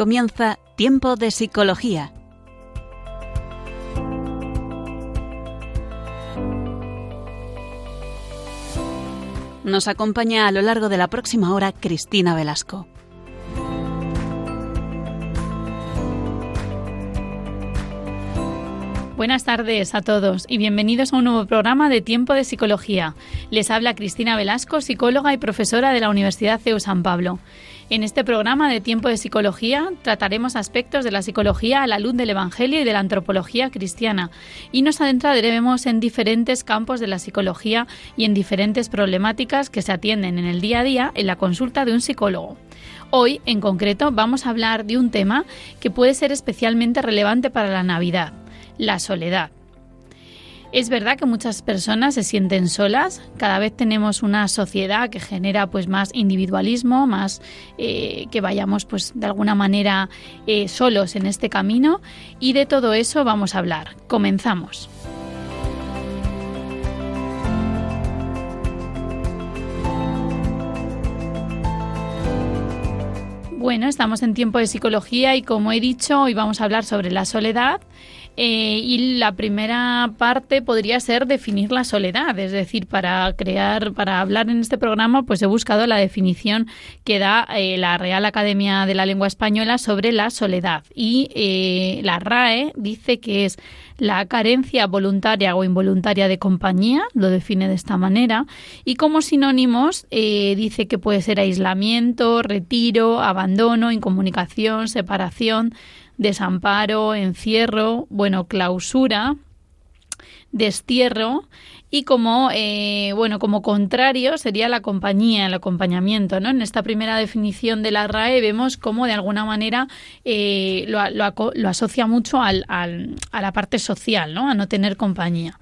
comienza Tiempo de Psicología. Nos acompaña a lo largo de la próxima hora Cristina Velasco. Buenas tardes a todos y bienvenidos a un nuevo programa de Tiempo de Psicología. Les habla Cristina Velasco, psicóloga y profesora de la Universidad CEU San Pablo. En este programa de Tiempo de Psicología trataremos aspectos de la psicología a la luz del Evangelio y de la antropología cristiana y nos adentraremos en diferentes campos de la psicología y en diferentes problemáticas que se atienden en el día a día en la consulta de un psicólogo. Hoy, en concreto, vamos a hablar de un tema que puede ser especialmente relevante para la Navidad la soledad. Es verdad que muchas personas se sienten solas, cada vez tenemos una sociedad que genera pues más individualismo, más eh, que vayamos pues de alguna manera eh, solos en este camino y de todo eso vamos a hablar. Comenzamos. Bueno, estamos en tiempo de psicología y como he dicho, hoy vamos a hablar sobre la soledad eh, y la primera parte podría ser definir la soledad, es decir, para crear, para hablar en este programa, pues he buscado la definición que da eh, la Real Academia de la Lengua Española sobre la soledad. Y eh, la RAE dice que es la carencia voluntaria o involuntaria de compañía, lo define de esta manera, y como sinónimos dice que puede ser aislamiento, retiro, abandono, incomunicación, separación, desamparo, encierro, bueno, clausura, destierro y como eh, bueno como contrario sería la compañía el acompañamiento no en esta primera definición de la RAE vemos cómo de alguna manera eh, lo, lo, asocia mucho al, al, a la parte social no a no tener compañía.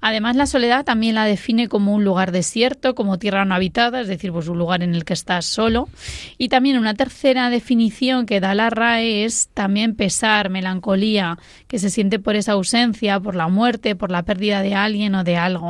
Además la soledad también la define como un lugar desierto como tierra no habitada es decir pues un lugar en el que estás solo. Y también una tercera definición que da la RAE es también pesar melancolía que se siente por esa ausencia por la muerte por la pérdida de alguien o de algo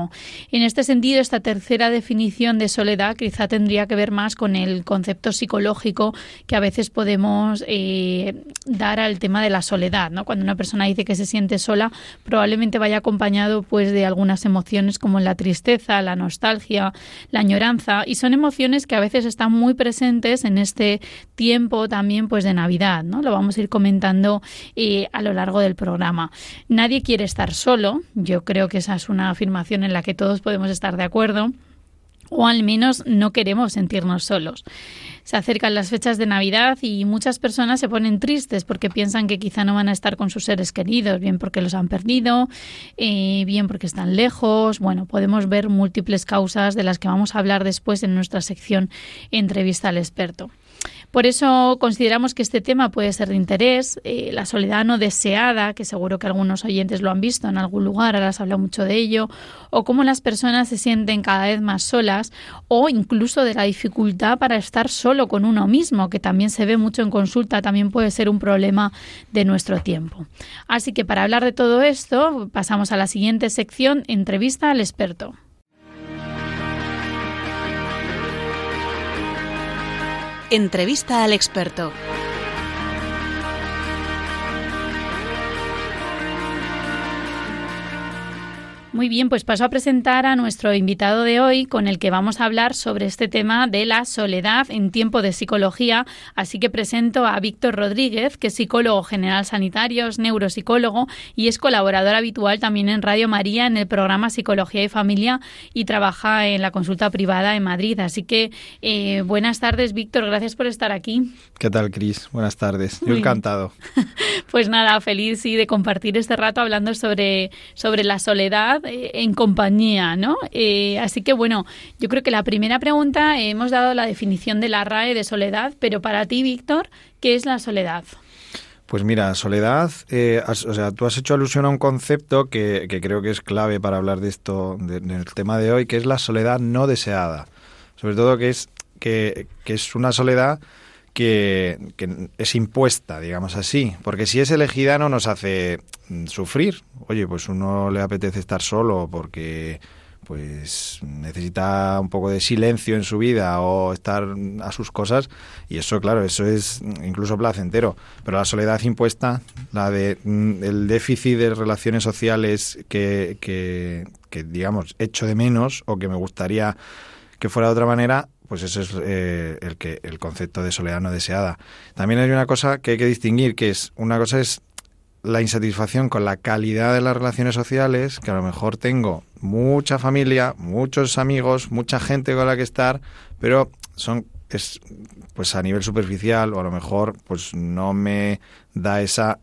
en este sentido, esta tercera definición de soledad quizá tendría que ver más con el concepto psicológico que a veces podemos eh, dar al tema de la soledad. ¿no? Cuando una persona dice que se siente sola, probablemente vaya acompañado pues, de algunas emociones como la tristeza, la nostalgia, la añoranza, y son emociones que a veces están muy presentes en este tiempo también pues, de Navidad. ¿no? Lo vamos a ir comentando eh, a lo largo del programa. Nadie quiere estar solo. Yo creo que esa es una afirmación en la que todos podemos estar de acuerdo o al menos no queremos sentirnos solos. Se acercan las fechas de Navidad y muchas personas se ponen tristes porque piensan que quizá no van a estar con sus seres queridos, bien porque los han perdido, eh, bien porque están lejos. Bueno, podemos ver múltiples causas de las que vamos a hablar después en nuestra sección Entrevista al experto. Por eso consideramos que este tema puede ser de interés. Eh, la soledad no deseada, que seguro que algunos oyentes lo han visto en algún lugar, ahora se habla mucho de ello, o cómo las personas se sienten cada vez más solas, o incluso de la dificultad para estar solo con uno mismo, que también se ve mucho en consulta, también puede ser un problema de nuestro tiempo. Así que para hablar de todo esto, pasamos a la siguiente sección, entrevista al experto. Entrevista al experto. Muy bien, pues paso a presentar a nuestro invitado de hoy con el que vamos a hablar sobre este tema de la soledad en tiempo de psicología. Así que presento a Víctor Rodríguez, que es psicólogo general sanitario, es neuropsicólogo y es colaborador habitual también en Radio María en el programa Psicología y Familia y trabaja en la consulta privada en Madrid. Así que eh, buenas tardes, Víctor, gracias por estar aquí. ¿Qué tal, Cris? Buenas tardes. Yo encantado. pues nada, feliz sí, de compartir este rato hablando sobre, sobre la soledad en compañía, ¿no? Eh, así que bueno, yo creo que la primera pregunta eh, hemos dado la definición de la RAE de soledad, pero para ti, Víctor, ¿qué es la soledad? Pues mira, soledad, o sea, tú has hecho alusión a un concepto que, creo que es clave para hablar de esto, del tema de hoy, que es la soledad no deseada. Sobre todo que es, que, que es una soledad que, es impuesta, digamos así, porque si es elegida no nos hace mm, sufrir. Oye, pues uno le apetece estar solo porque pues necesita un poco de silencio en su vida o estar a sus cosas y eso claro eso es incluso placentero pero la soledad impuesta la de mm, el déficit de relaciones sociales que, que, que digamos echo de menos o que me gustaría que fuera de otra manera pues ese es eh, el que el concepto de soledad no deseada también hay una cosa que hay que distinguir que es una cosa es la insatisfacción con la calidad de las relaciones sociales, que a lo mejor tengo mucha familia, muchos amigos, mucha gente con la que estar, pero son es pues a nivel superficial o a lo mejor pues no me da esa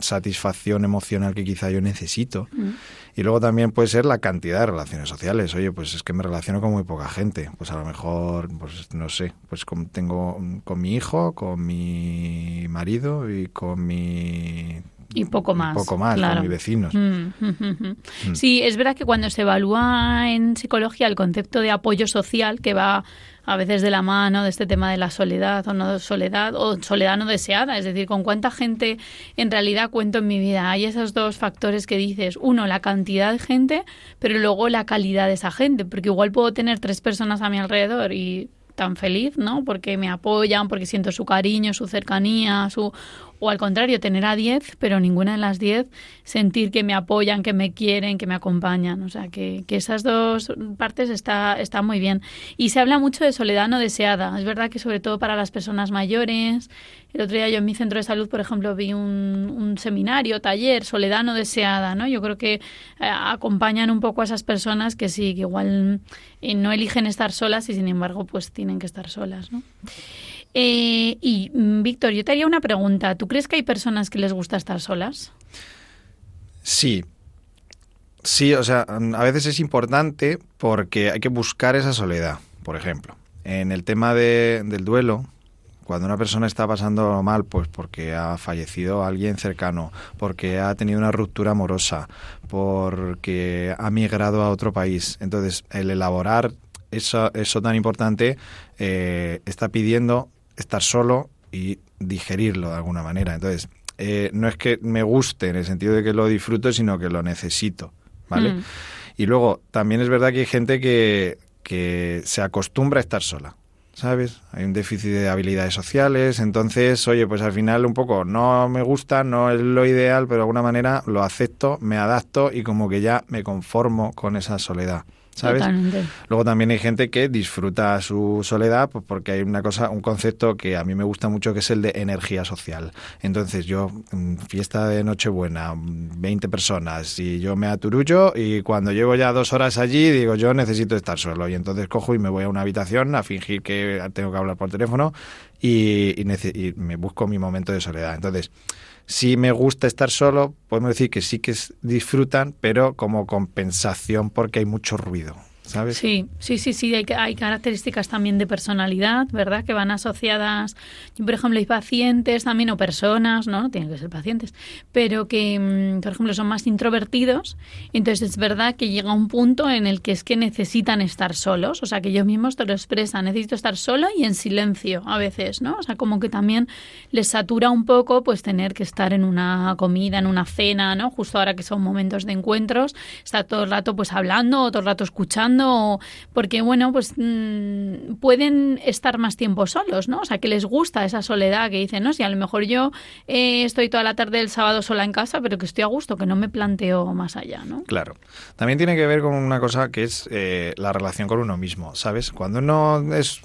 satisfacción emocional que quizá yo necesito. Mm. Y luego también puede ser la cantidad de relaciones sociales. Oye, pues es que me relaciono con muy poca gente. Pues a lo mejor, pues no sé, pues tengo con mi hijo, con mi marido y con mi y poco más. poco más, claro. con mis vecinos. Mm, mm. Sí, es verdad que cuando se evalúa en psicología el concepto de apoyo social, que va a veces de la mano de este tema de la soledad o no soledad o soledad no deseada, es decir, con cuánta gente en realidad cuento en mi vida. Hay esos dos factores que dices, uno, la cantidad de gente, pero luego la calidad de esa gente, porque igual puedo tener tres personas a mi alrededor y tan feliz, ¿no? Porque me apoyan, porque siento su cariño, su cercanía, su o al contrario, tener a 10, pero ninguna de las 10 sentir que me apoyan, que me quieren, que me acompañan. O sea, que, que esas dos partes está, está muy bien. Y se habla mucho de soledad no deseada. Es verdad que sobre todo para las personas mayores. El otro día yo en mi centro de salud, por ejemplo, vi un, un seminario, taller, soledad no deseada, ¿no? Yo creo que eh, acompañan un poco a esas personas que sí, que igual eh, no eligen estar solas y sin embargo pues tienen que estar solas, ¿no? Eh, y, mm, Víctor, yo te haría una pregunta. ¿Tú crees que hay personas que les gusta estar solas? Sí. Sí, o sea, a veces es importante porque hay que buscar esa soledad, por ejemplo. En el tema de, del duelo, cuando una persona está pasando mal, pues porque ha fallecido alguien cercano, porque ha tenido una ruptura amorosa, porque ha migrado a otro país. Entonces, el elaborar eso, eso tan importante eh, está pidiendo estar solo y digerirlo de alguna manera. Entonces, eh, no es que me guste en el sentido de que lo disfruto, sino que lo necesito, ¿vale? Mm. Y luego, también es verdad que hay gente que, que se acostumbra a estar sola. ¿sabes? Hay un déficit de habilidades sociales, entonces, oye, pues al final un poco no me gusta, no es lo ideal, pero de alguna manera lo acepto, me adapto y como que ya me conformo con esa soledad. ¿Sabes? Luego también hay gente que disfruta su soledad pues porque hay una cosa, un concepto que a mí me gusta mucho que es el de energía social. Entonces yo, mm, fiesta de Nochebuena, 20 personas y yo me aturullo y cuando llevo ya dos horas allí digo yo necesito estar solo y entonces cojo y me voy a una habitación a fingir que tengo que hablar por teléfono y, y me busco mi momento de soledad. Entonces, si me gusta estar solo, podemos decir que sí que disfrutan, pero como compensación porque hay mucho ruido. ¿Sabes? Sí, sí, sí, sí, hay, hay, características también de personalidad, ¿verdad? Que van asociadas, por ejemplo, hay pacientes también o personas, ¿no? No tienen que ser pacientes, pero que, mm, por ejemplo, son más introvertidos, entonces es verdad que llega un punto en el que es que necesitan estar solos, o sea, que ellos mismos te lo expresan, necesito estar solo y en silencio a veces, ¿no? O sea, como que también les satura un poco pues tener que estar en una comida, en una cena, ¿no? Justo ahora que son momentos de encuentros, está todo el rato pues hablando o todo el rato escuchando porque bueno, pues mm, pueden estar más tiempo solos, ¿no? O sea, que les gusta esa soledad que dicen, ¿no? Si a lo mejor yo eh, estoy toda la tarde del sábado sola en casa, pero que estoy a gusto, que no me planteo más allá, ¿no? Claro. También tiene que ver con una cosa que es eh, la relación con uno mismo, ¿sabes? Cuando uno es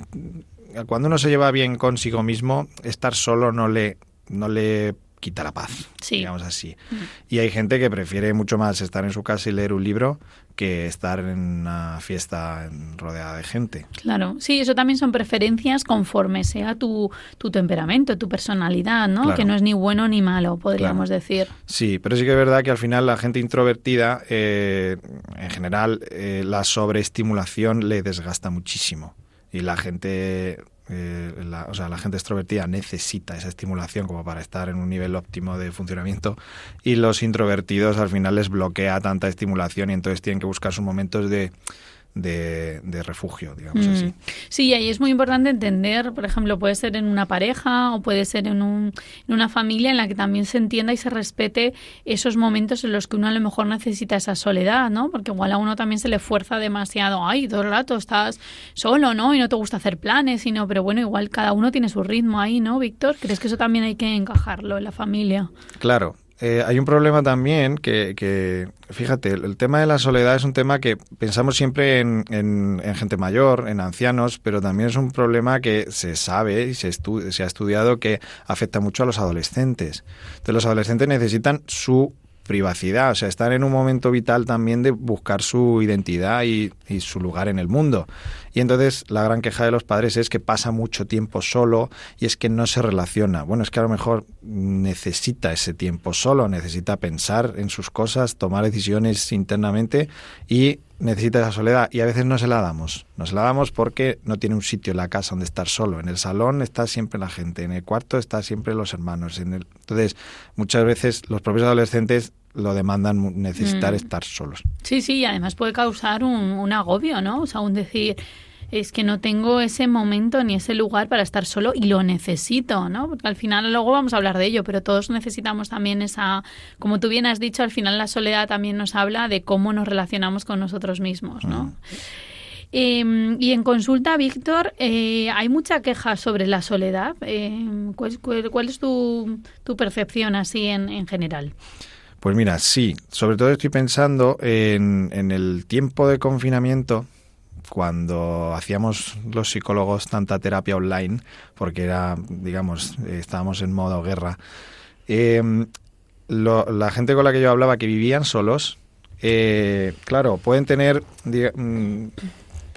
cuando uno se lleva bien consigo mismo, estar solo no le no le quita la paz, digamos así. Mm. Y hay gente que prefiere mucho más estar en su casa y leer un libro que estar en una fiesta rodeada de gente. Claro, sí, eso también son preferencias conforme sea tu, tu temperamento, tu personalidad, ¿no? Que no es ni bueno ni malo, podríamos decir. Sí, pero sí que es verdad que al final la gente introvertida, eh, en general, eh, la sobreestimulación le desgasta muchísimo. Y la gente eh, la, o sea, la gente extrovertida necesita esa estimulación como para estar en un nivel óptimo de funcionamiento y los introvertidos al final les bloquea tanta estimulación y entonces tienen que buscar sus momentos de, de, refugio, digamos así. Mm. Sí, ahí es muy importante entender, por ejemplo, puede ser en una pareja o puede ser en, un, en una familia en la que también se entienda y se respete esos momentos en los que uno a lo mejor necesita esa soledad, ¿no? Porque igual a uno también se le fuerza demasiado, ay, todo el rato estás solo, ¿no? Y no te gusta hacer planes, sino, pero bueno, igual cada uno tiene su ritmo ahí, ¿no, Víctor? ¿Crees que eso también hay que encajarlo en la familia? Claro, eh, hay un problema también que, fíjate, el, tema de la soledad es un tema que pensamos siempre en, en, gente mayor, en ancianos, pero también es un problema que se sabe y se, se ha estudiado que afecta mucho a los adolescentes. Entonces los adolescentes necesitan su privacidad, o sea, están en un momento vital también de buscar su identidad y, su lugar en el mundo. Y entonces la gran queja de los padres es que pasa mucho tiempo solo y es que no se relaciona. Bueno, es que a lo mejor necesita ese tiempo solo, necesita pensar en sus cosas, tomar decisiones internamente y necesita esa soledad y a veces no se la damos. No se la damos porque no tiene un sitio en la casa donde estar solo. En el salón está siempre la gente, en el cuarto está siempre los hermanos. Entonces, muchas veces los propios adolescentes lo demandan necesitar mm. estar solos. Sí, sí, y además puede causar un, agobio, ¿no? O sea, un decir, es que no tengo ese momento ni ese lugar para estar solo y lo necesito, ¿no? Porque al final luego vamos a hablar de ello, pero todos necesitamos también esa, como tú bien has dicho, al final la soledad también nos habla de cómo nos relacionamos con nosotros mismos, ¿no? Mm. Em, y en consulta, Víctor, eh, hay mucha queja sobre la soledad. Em, ¿cuál, es tu, tu percepción así en, en general? Pues mira, sí, sobre todo estoy pensando en, en el tiempo de confinamiento, cuando hacíamos los psicólogos tanta terapia online, porque era, digamos, estábamos en modo guerra, em, la gente con la que yo hablaba que vivían solos, eh, claro, pueden tener mm,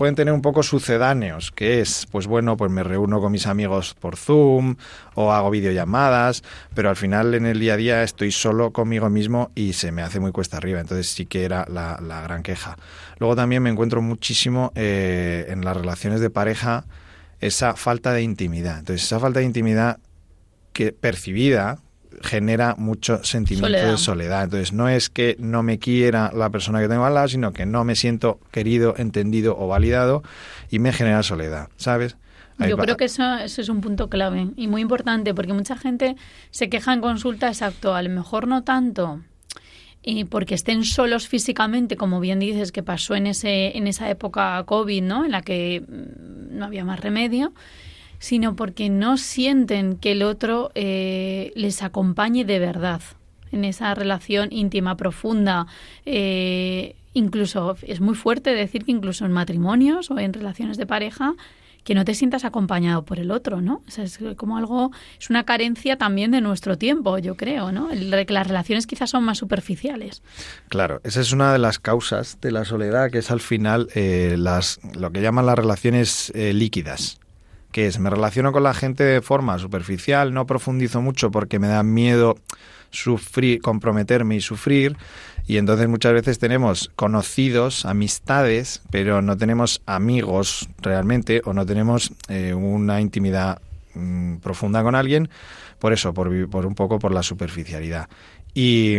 pueden tener un poco sucedáneos, que es, pues bueno, pues me reúno con mis amigos por Zoom o hago videollamadas, pero al final en el día a día estoy solo conmigo mismo y se me hace muy cuesta arriba, entonces sí que era la, gran queja. Luego también me encuentro muchísimo eh, en las relaciones de pareja esa falta de intimidad. Entonces esa falta de intimidad que percibida genera mucho sentimiento de soledad. Entonces, no es que no me quiera la persona que tengo al lado, sino que no me siento querido, entendido o validado y me genera soledad, ¿sabes? Yo creo que eso, eso, es un punto clave y muy importante porque mucha gente se queja en consulta, exacto, a lo mejor no tanto y porque estén solos físicamente, como bien dices que pasó en, ese, en esa época COVID, ¿no? En la que mm, no había más remedio, sino porque no sienten que el otro eh, les acompañe de verdad en esa relación íntima, profunda. Eh, incluso es muy fuerte decir que incluso en matrimonios o en relaciones de pareja que no te sientas acompañado por el otro, ¿no? es como algo, es una carencia también de nuestro tiempo, yo creo, ¿no? El, las relaciones quizás son más superficiales. Claro, esa es una de las causas de la soledad, que es al final eh, las, lo que llaman las relaciones líquidas que es, me relaciono con la gente de forma superficial, no profundizo mucho porque me da miedo sufrir, comprometerme y sufrir, y entonces muchas veces tenemos conocidos, amistades, pero no tenemos amigos realmente o no tenemos eh, una intimidad mm, profunda con alguien, por eso, por, un poco por la superficialidad. Y,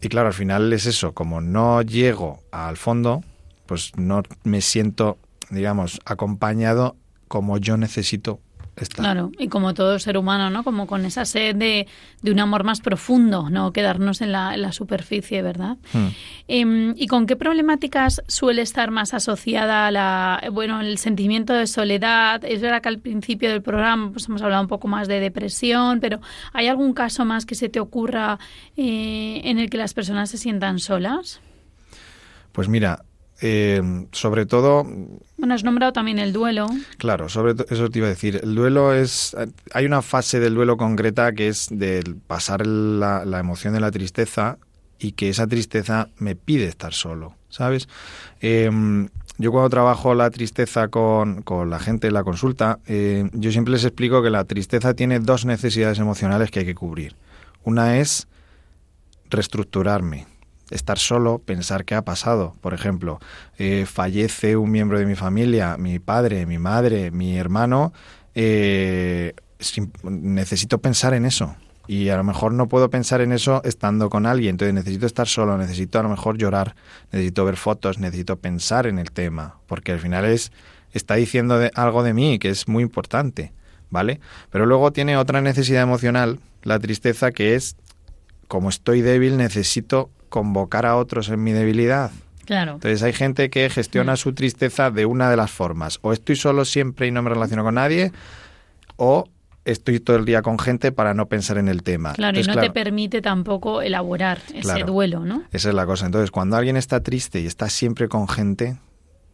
y claro, al final es eso, como no llego al fondo, pues no me siento digamos, acompañado como yo necesito estar. Claro, y como todo ser humano, ¿no? Como con esa sed de, un amor más profundo, no quedarnos en la, superficie, ¿verdad? Hmm. Em, ¿Y con qué problemáticas suele estar más asociada la, bueno, el sentimiento de soledad? Es verdad que al principio del programa pues, hemos hablado un poco más de depresión, pero ¿hay algún caso más que se te ocurra eh, en el que las personas se sientan solas? Pues mira, eh, sobre todo... Bueno, has nombrado también el duelo. Claro, sobre eso te iba a decir. El duelo es... Hay una fase del duelo concreta que es del pasar la, emoción de la tristeza y que esa tristeza me pide estar solo, ¿sabes? Em, yo cuando trabajo la tristeza con, con la gente en la consulta, eh, yo siempre les explico que la tristeza tiene dos necesidades emocionales que hay que cubrir. Una es reestructurarme, estar solo, pensar qué ha pasado. Por ejemplo, eh, fallece un miembro de mi familia, mi padre, mi madre, mi hermano, eh, necesito pensar en eso. y a lo mejor no puedo pensar en eso estando con alguien, entonces necesito estar solo, necesito a lo mejor llorar, necesito ver fotos, necesito pensar en el tema, porque al final es está diciendo algo de mí que es muy importante, ¿vale? Pero luego tiene otra necesidad emocional, la tristeza, que es como estoy débil, necesito convocar a otros en mi debilidad. Claro. Entonces hay gente que gestiona mm. su tristeza de una de las formas. O estoy solo siempre y no me relaciono con nadie, o estoy todo el día con gente para no pensar en el tema. Claro, y no te permite tampoco elaborar ese duelo, ¿no? Esa es la cosa. Entonces, cuando alguien está triste y está siempre con gente,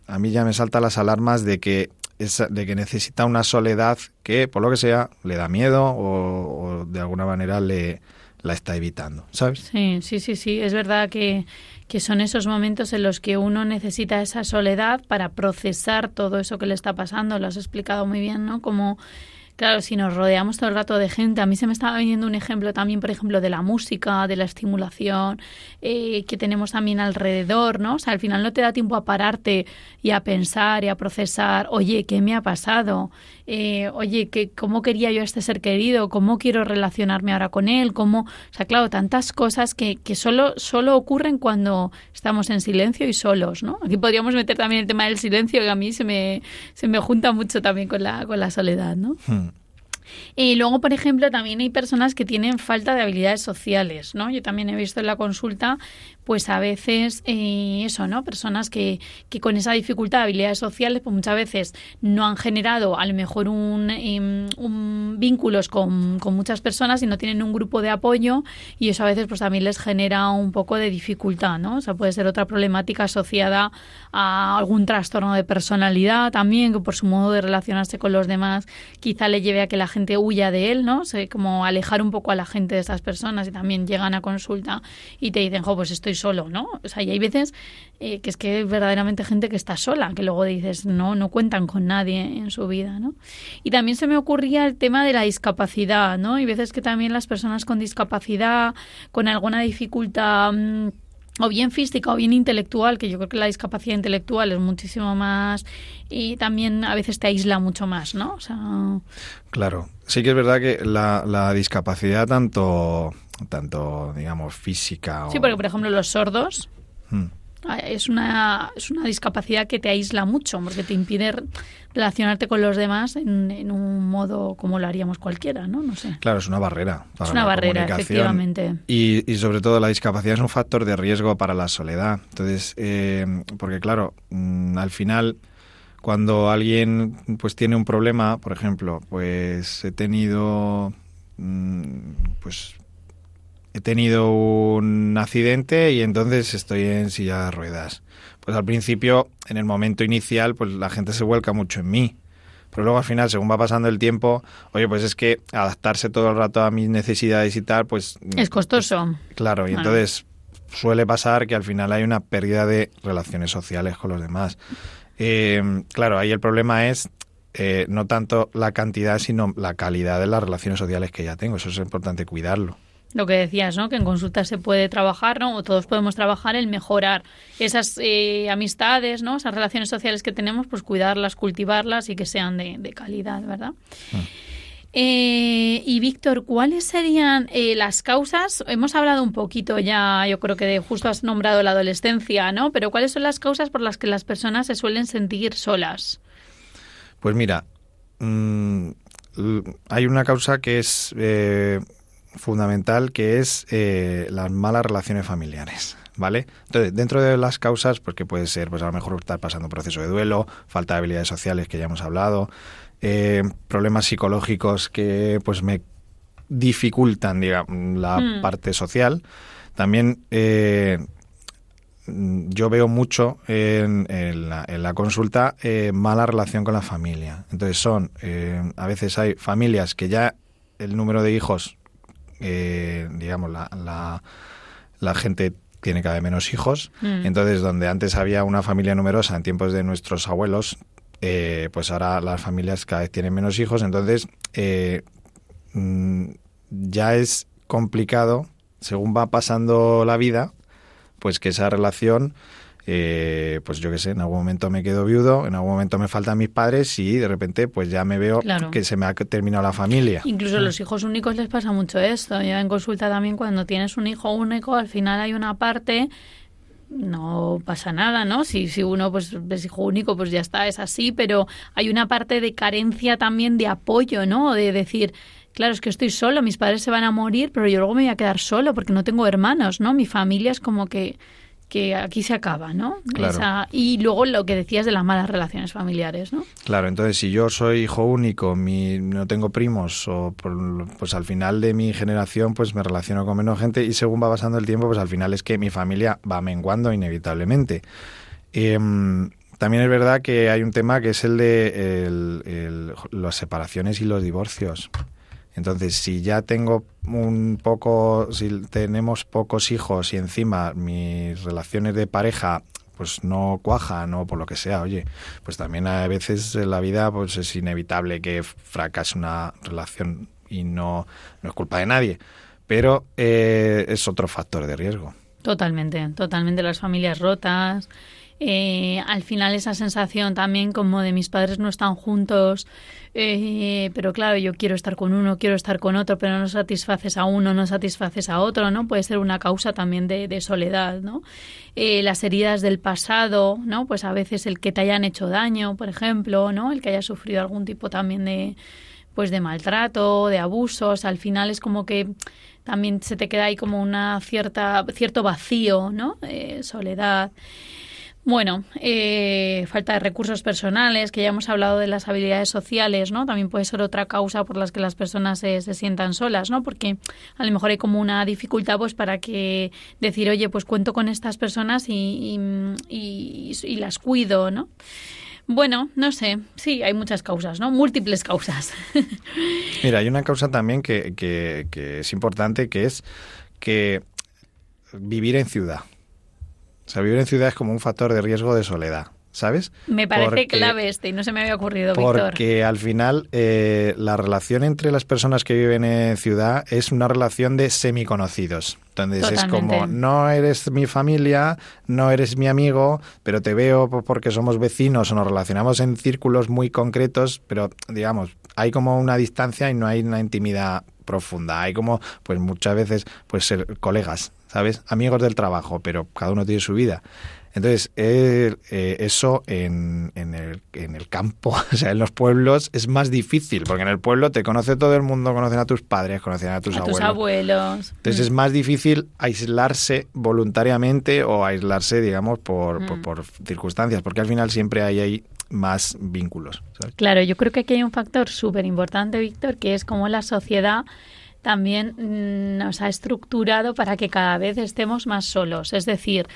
a mí ya me saltan las alarmas de que de que necesita una soledad que, por lo que sea, le da miedo o, o de alguna manera le la está evitando, ¿sabes? Sí, sí, sí, sí. Es verdad que, que son esos momentos en los que uno necesita esa soledad para procesar todo eso que le está pasando. Lo has explicado muy bien, ¿no? Como Claro, si nos rodeamos todo el rato de gente, a mí se me estaba viniendo un ejemplo también, por ejemplo, de la música, de la estimulación eh, que tenemos también alrededor, ¿no? O sea, al final no te da tiempo a pararte y a pensar y a procesar, oye, ¿qué me ha pasado? Eh, oye, ¿qué, ¿cómo quería yo a este ser querido? ¿Cómo quiero relacionarme ahora con él? ¿Cómo? O sea, claro, tantas cosas que, que solo, solo ocurren cuando estamos en silencio y solos, ¿no? Aquí podríamos meter también el tema del silencio, que a mí se me, se me junta mucho también con la, con la soledad, ¿no? Hmm. Y luego, por ejemplo, también hay personas que tienen falta de habilidades sociales, ¿no? Yo también he visto en la consulta pues a veces eh, eso, ¿no? Personas que, que, con esa dificultad de habilidades sociales, pues muchas veces no han generado a lo mejor un, em, un vínculos con, con, muchas personas y no tienen un grupo de apoyo y eso a veces pues también les genera un poco de dificultad, ¿no? O sea, puede ser otra problemática asociada a algún trastorno de personalidad también, que por su modo de relacionarse con los demás quizá le lleve a que la gente huya de él, ¿no? Como alejar un poco a la gente de estas personas y también llegan a consulta y te dicen, jo, pues estoy solo, ¿no? O sea, y hay veces eh, que es que verdaderamente gente que está sola, que luego dices, no, no cuentan con nadie en su vida, ¿no? Y también se me ocurría el tema de la discapacidad, ¿no? Y veces que también las personas con discapacidad, con alguna dificultad... Mm, o bien física o bien intelectual, que yo creo que la discapacidad intelectual es muchísimo más y también a veces te aísla mucho más, ¿no? O sea... Claro, sí que es verdad que la, la discapacidad tanto tanto, digamos, física. Sí, porque, por ejemplo, los sordos hmm. Ah, es, una, es una discapacidad que te aísla mucho, porque te impide relacionarte con los demás en, un modo como lo haríamos cualquiera, ¿no? No sé. Claro, es una barrera. es una barrera, efectivamente. Y, y, sobre todo la discapacidad es un factor de riesgo para la soledad. Entonces, eh, porque claro, mm, al final cuando alguien pues tiene un problema, por ejemplo, pues he tenido mm, pues he tenido un accidente y entonces estoy en silla de ruedas. Pues al principio, en el momento inicial, pues la gente se vuelca mucho en mí. Pero luego al final, según va pasando el tiempo, oye, pues es que adaptarse todo el rato a mis necesidades y tal, pues... Es costoso. claro, y entonces suele pasar que al final hay una pérdida de relaciones sociales con los demás. Eh, claro, ahí el problema es eh, no tanto la cantidad, sino la calidad de las relaciones sociales que ya tengo. Eso es importante cuidarlo lo que decías, ¿no? Que en consulta se puede trabajar, ¿no? O todos podemos trabajar en mejorar esas eh, amistades, ¿no? Esas relaciones sociales que tenemos, pues cuidarlas, cultivarlas y que sean de, calidad, ¿verdad? Mm. Eh, y Víctor, ¿cuáles serían eh, las causas? Hemos hablado un poquito ya, yo creo que de, justo has nombrado la adolescencia, ¿no? Pero ¿cuáles son las causas por las que las personas se suelen sentir solas? Pues mira, mm, hay una causa que es fundamental que es eh, las malas relaciones familiares. ¿Vale? Entonces, dentro de las causas, porque pues puede ser, pues a lo mejor estar pasando un proceso de duelo, falta de habilidades sociales que ya hemos hablado, eh, problemas psicológicos que pues me dificultan digamos, la hmm. parte social. También eh, yo veo mucho en, la, en la, consulta mala relación con la familia. Entonces son, a veces hay familias que ya el número de hijos eh, digamos, la, la, gente tiene cada vez menos hijos. Mm. Entonces, donde antes había una familia numerosa en tiempos de nuestros abuelos, eh, pues ahora las familias cada vez tienen menos hijos. Entonces, eh, mm, ya es complicado, según va pasando la vida, pues que esa relación eh, pues yo qué sé, en algún momento me quedo viudo, en algún momento me faltan mis padres y de repente pues ya me veo que se me ha terminado la familia. Incluso a los hijos únicos les pasa mucho esto. Yo en consulta también cuando tienes un hijo único, al final hay una parte no pasa nada, ¿no? Si, si uno pues es hijo único, pues ya está, es así, pero hay una parte de carencia también de apoyo, ¿no? De decir, claro, es que estoy solo, mis padres se van a morir, pero yo luego me voy a quedar solo porque no tengo hermanos, ¿no? Mi familia es como que que aquí se acaba, ¿no? y luego lo que decías de las malas relaciones familiares, ¿no? Claro, entonces si yo soy hijo único, mi, no tengo primos, o pues al final de mi generación pues me relaciono con menos gente y según va pasando el tiempo pues al final es que mi familia va menguando inevitablemente. Em, también es verdad que hay un tema que es el de las separaciones y los divorcios. Entonces, si ya tengo un poco, si tenemos pocos hijos y encima mis relaciones de pareja pues no cuajan o por lo que sea, oye, pues también a veces en la vida pues es inevitable que fracase una relación y no, es culpa de nadie, pero eh, es otro factor de riesgo. Totalmente, totalmente las familias rotas, eh, al final esa sensación también como de mis padres no están juntos, eh, pero claro, yo quiero estar con uno, quiero estar con otro, pero no satisfaces a uno, no satisfaces a otro, ¿no? Puede ser una causa también de, soledad, ¿no? Eh, las heridas del pasado, ¿no? Pues a veces el que te hayan hecho daño, por ejemplo, ¿no? El que haya sufrido algún tipo también de pues de maltrato, de abusos, al final es como que también se te queda ahí como una cierta cierto vacío, ¿no? soledad. Bueno, eh, falta de recursos personales, que ya hemos hablado de las habilidades sociales, ¿no? También puede ser otra causa por las que las personas se, sientan solas, ¿no? Porque a lo mejor hay como una dificultad, pues, para que decir, oye, pues cuento con estas personas y, y, las cuido, ¿no? Bueno, no sé, sí, hay muchas causas, ¿no? Múltiples causas. Mira, hay una causa también que, que, que es importante, que es que vivir en ciudad. O sea, vivir en ciudad es como un factor de riesgo de soledad. ¿sabes? Me parece clave este y no se me había ocurrido, Víctor. Porque al final eh, la relación entre las personas que viven en ciudad es una relación de semiconocidos. Entonces es como, no eres mi familia, no eres mi amigo, pero te veo porque somos vecinos o nos relacionamos en círculos muy concretos, pero digamos, hay como una distancia y no hay una intimidad profunda. Hay como, pues muchas veces, pues ser colegas, ¿sabes? Amigos del trabajo, pero cada uno tiene su vida. Entonces, eh, eso en, en, el, en, el, campo, o sea, en los pueblos, es más difícil, porque en el pueblo te conoce todo el mundo, conocen a tus padres, conocen a tus abuelos. Tus abuelos. Entonces, es mm. más difícil aislarse voluntariamente o aislarse, digamos, por, por, mm. por, circunstancias, porque al final siempre hay ahí más vínculos. Claro, yo creo que aquí hay un factor súper importante, Víctor, que es como la sociedad también mm, nos ha estructurado para que cada vez estemos más solos. Es decir,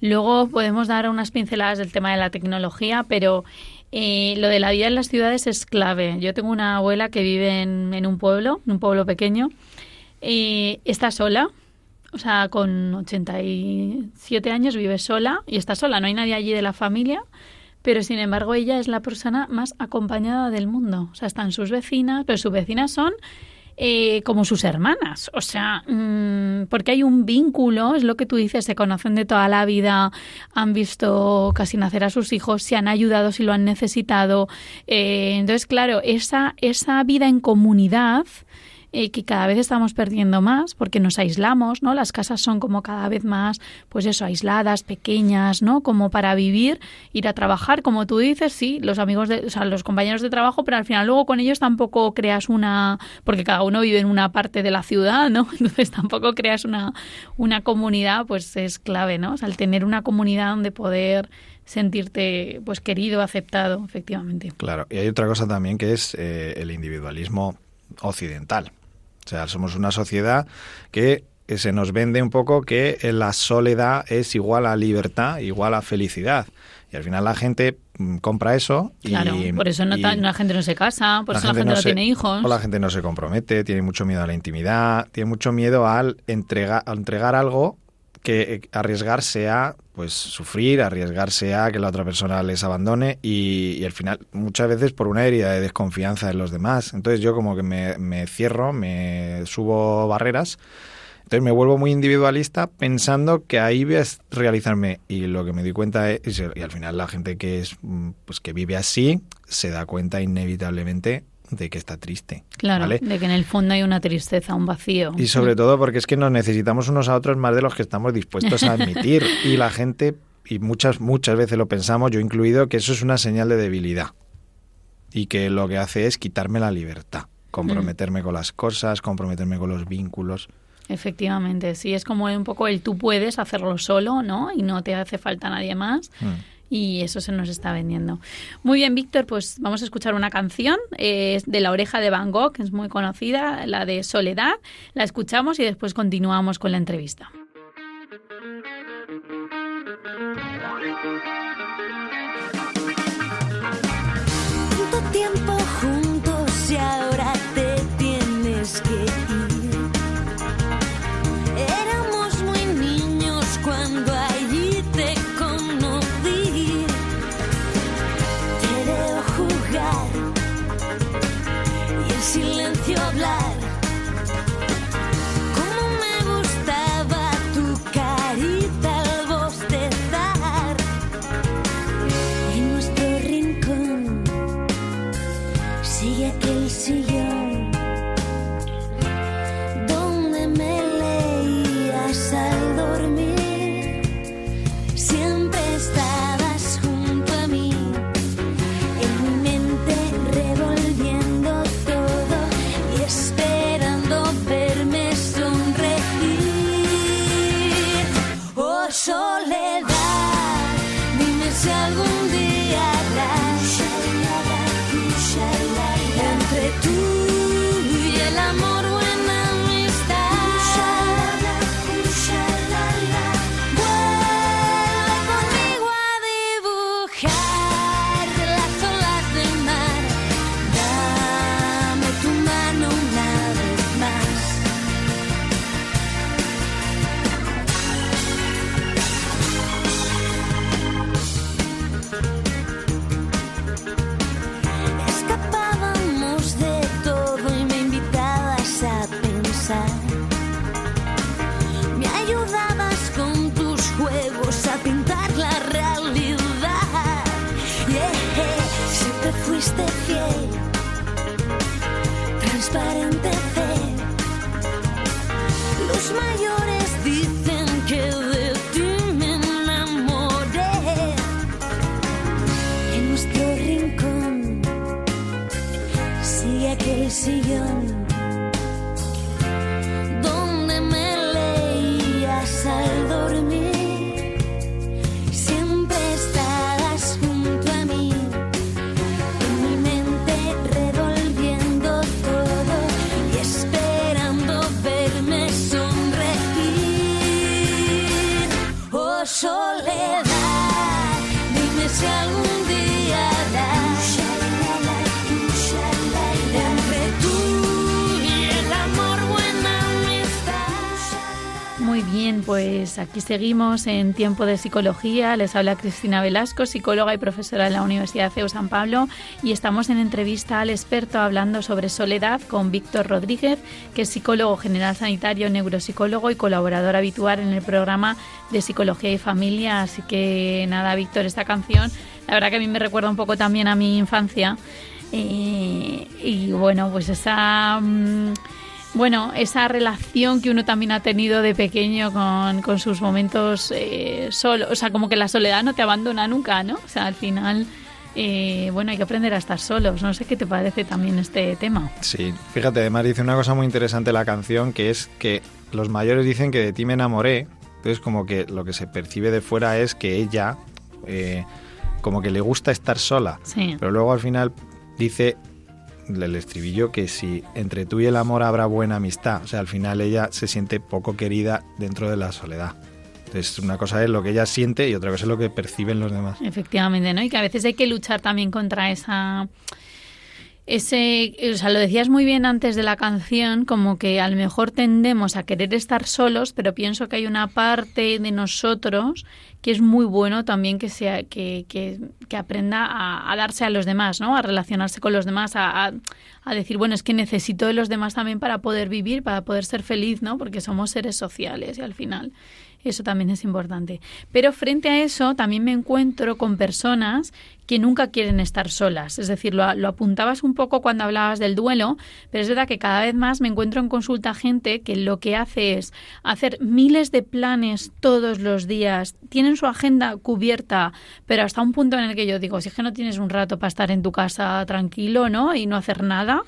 luego podemos dar unas pinceladas del tema de la tecnología, pero eh, lo de la vida en las ciudades es clave. Yo tengo una abuela que vive en, un pueblo, en un pueblo pequeño, y está sola, o sea, con 87 años vive sola y está sola, no hay nadie allí de la familia, pero sin embargo ella es la persona más acompañada del mundo. O sea, están sus vecinas, pero sus vecinas son eh, como sus hermanas. O sea, mm, porque hay un vínculo, es lo que tú dices, se conocen de toda la vida, han visto casi nacer a sus hijos, se han ayudado si lo han necesitado. Eh, entonces, claro, esa, esa vida en comunidad eh, que cada vez estamos perdiendo más porque nos aislamos, ¿no? Las casas son como cada vez más, pues eso, aisladas, pequeñas, ¿no? Como para vivir, ir a trabajar, como tú dices, sí, los amigos, de, o sea, los compañeros de trabajo, pero al final luego con ellos tampoco creas una, porque cada uno vive en una parte de la ciudad, ¿no? Entonces tampoco creas una, una comunidad, pues es clave, ¿no? O sea, el tener una comunidad donde poder sentirte pues querido, aceptado, efectivamente. Claro, y hay otra cosa también que es eh, el individualismo occidental. O sea, somos una sociedad que se nos vende un poco que la soledad es igual a libertad, igual a felicidad. Y al final la gente mm, compra eso. Y, claro, por eso no la gente no se casa, por eso la gente no, tiene hijos. O la gente no se compromete, tiene mucho miedo a la intimidad, tiene mucho miedo al entregar, al entregar algo que eh, arriesgarse a pues sufrir, arriesgarse a que la otra persona les abandone y, al final muchas veces por una herida de desconfianza de los demás. Entonces yo como que me, me cierro, me subo barreras Entonces me vuelvo muy individualista pensando que ahí voy a realizarme y lo que me di cuenta es y al final la gente que es mm, pues que vive así se da cuenta inevitablemente de que está triste. Claro, de que en el fondo hay una tristeza, un vacío. Y sobre todo porque es que nos necesitamos unos a otros más de los que estamos dispuestos a admitir. y la gente, y muchas, muchas veces lo pensamos, yo incluido, que eso es una señal de debilidad. Y que lo que hace es quitarme la libertad, comprometerme con las cosas, comprometerme con los vínculos. Efectivamente, sí, es como un poco el tú puedes hacerlo solo, ¿no? Y no te hace falta nadie más. Mm y eso se nos está vendiendo. Muy bien, Víctor, pues vamos a escuchar una canción de La oreja de Van Gogh, que es muy conocida, la de Soledad. La escuchamos y después continuamos con la entrevista. tristeza. Pues aquí seguimos en Tiempo de Psicología. Les habla Cristina Velasco, psicóloga y profesora de la Universidad CEU San Pablo, y estamos en entrevista al experto hablando sobre soledad con Víctor Rodríguez, que es psicólogo general sanitario, neuropsicólogo y colaborador habitual en el programa de Psicología y Familia. Así que nada, Víctor, esta canción, la verdad que a mí me recuerda un poco también a mi infancia. Y, y bueno, pues esa... Mm, bueno, esa relación que uno también ha tenido de pequeño con, sus momentos eh, solo, o sea, como que la soledad no te abandona nunca, ¿no? O sea, al final, eh, bueno, hay que aprender a estar solos. No sé qué te parece también este tema. Sí, fíjate, además dice una cosa muy interesante la canción, que es que los mayores dicen que de ti me enamoré, entonces como que lo que se percibe de fuera es que ella... Eh, como que le gusta estar sola, sí. pero luego al final dice el estribillo que si entre tú y el amor habrá buena amistad, o sea, al final ella se siente poco querida dentro de la soledad. Entonces, una cosa es lo que ella siente y otra cosa es lo que perciben los demás. Efectivamente, ¿no? Y que a veces hay que luchar también contra esa ese, o sea, lo decías muy bien antes de la canción, como que a lo mejor tendemos a querer estar solos, pero pienso que hay una parte de nosotros que es muy bueno también que sea que, que, que aprenda a, a, darse a los demás, ¿no? A relacionarse con los demás, a, a, decir, bueno, es que necesito de los demás también para poder vivir, para poder ser feliz, ¿no? Porque somos seres sociales y al final eso también es importante. Pero frente a eso también me encuentro con personas que nunca quieren estar solas. Es decir, lo, apuntabas un poco cuando hablabas del duelo, pero es verdad que cada vez más me encuentro en consulta gente que lo que hace es hacer miles de planes todos los días, tienen su agenda cubierta, pero hasta un punto en el que yo digo, si es que no tienes un rato para estar en tu casa tranquilo, ¿no? Y no hacer nada.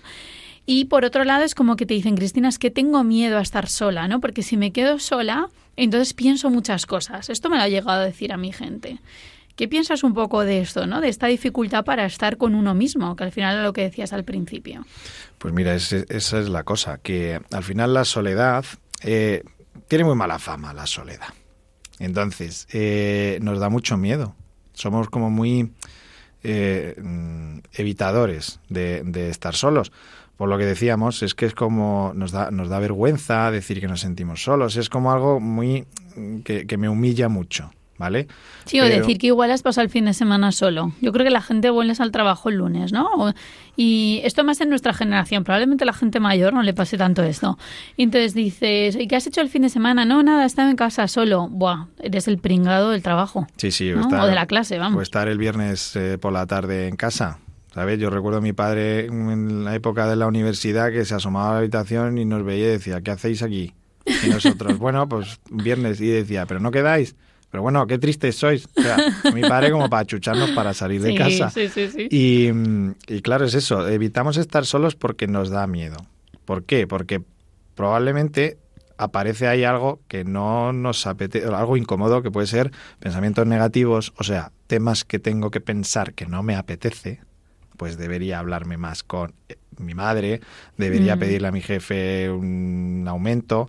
Y por otro lado es como que te dicen, Cristina, es que tengo miedo a estar sola, ¿no? Porque si me quedo sola, entonces pienso muchas cosas. Esto me lo ha llegado a decir a mi gente. ¿Qué piensas un poco de esto, ¿no? de esta dificultad para estar con uno mismo, que al final es lo que decías al principio? Pues mira, esa es la cosa, que al final la soledad eh, tiene muy mala fama, la soledad. Entonces, eh, nos da mucho miedo. Somos como muy eh, evitadores de, de estar solos por lo que decíamos, es que es como nos da, nos da vergüenza decir que nos sentimos solos, es como algo muy que, que me humilla mucho. ¿Vale? Sí, o decir que igual has pasado el fin de semana solo. Yo creo que la gente vuelve al trabajo el lunes, ¿no? Y esto más en nuestra generación. Probablemente la gente mayor no le pase tanto esto. Y entonces dices, ¿y qué has hecho el fin de semana? No, nada, estaba en casa solo. Buah, eres el pringado del trabajo. Sí, sí. ¿no? estar, o de la clase, vamos. O estar el viernes eh, por la tarde en casa. ¿Sabes? Yo recuerdo a mi padre en la época de la universidad que se asomaba a la habitación y nos veía y decía, ¿qué hacéis aquí? Y nosotros, bueno, pues viernes. Y decía, ¿pero no quedáis? Pero bueno, qué tristes sois. O sea, mi padre como para chucharnos para salir de casa. Sí, sí, sí. Y, y, claro, es eso. Evitamos estar solos porque nos da miedo. ¿Por qué? Porque probablemente aparece ahí algo que no nos apetece, algo incómodo que puede ser pensamientos negativos, o sea, temas que tengo que pensar que no me apetece, pues debería hablarme más con mi madre, debería mm. pedirle a mi jefe un aumento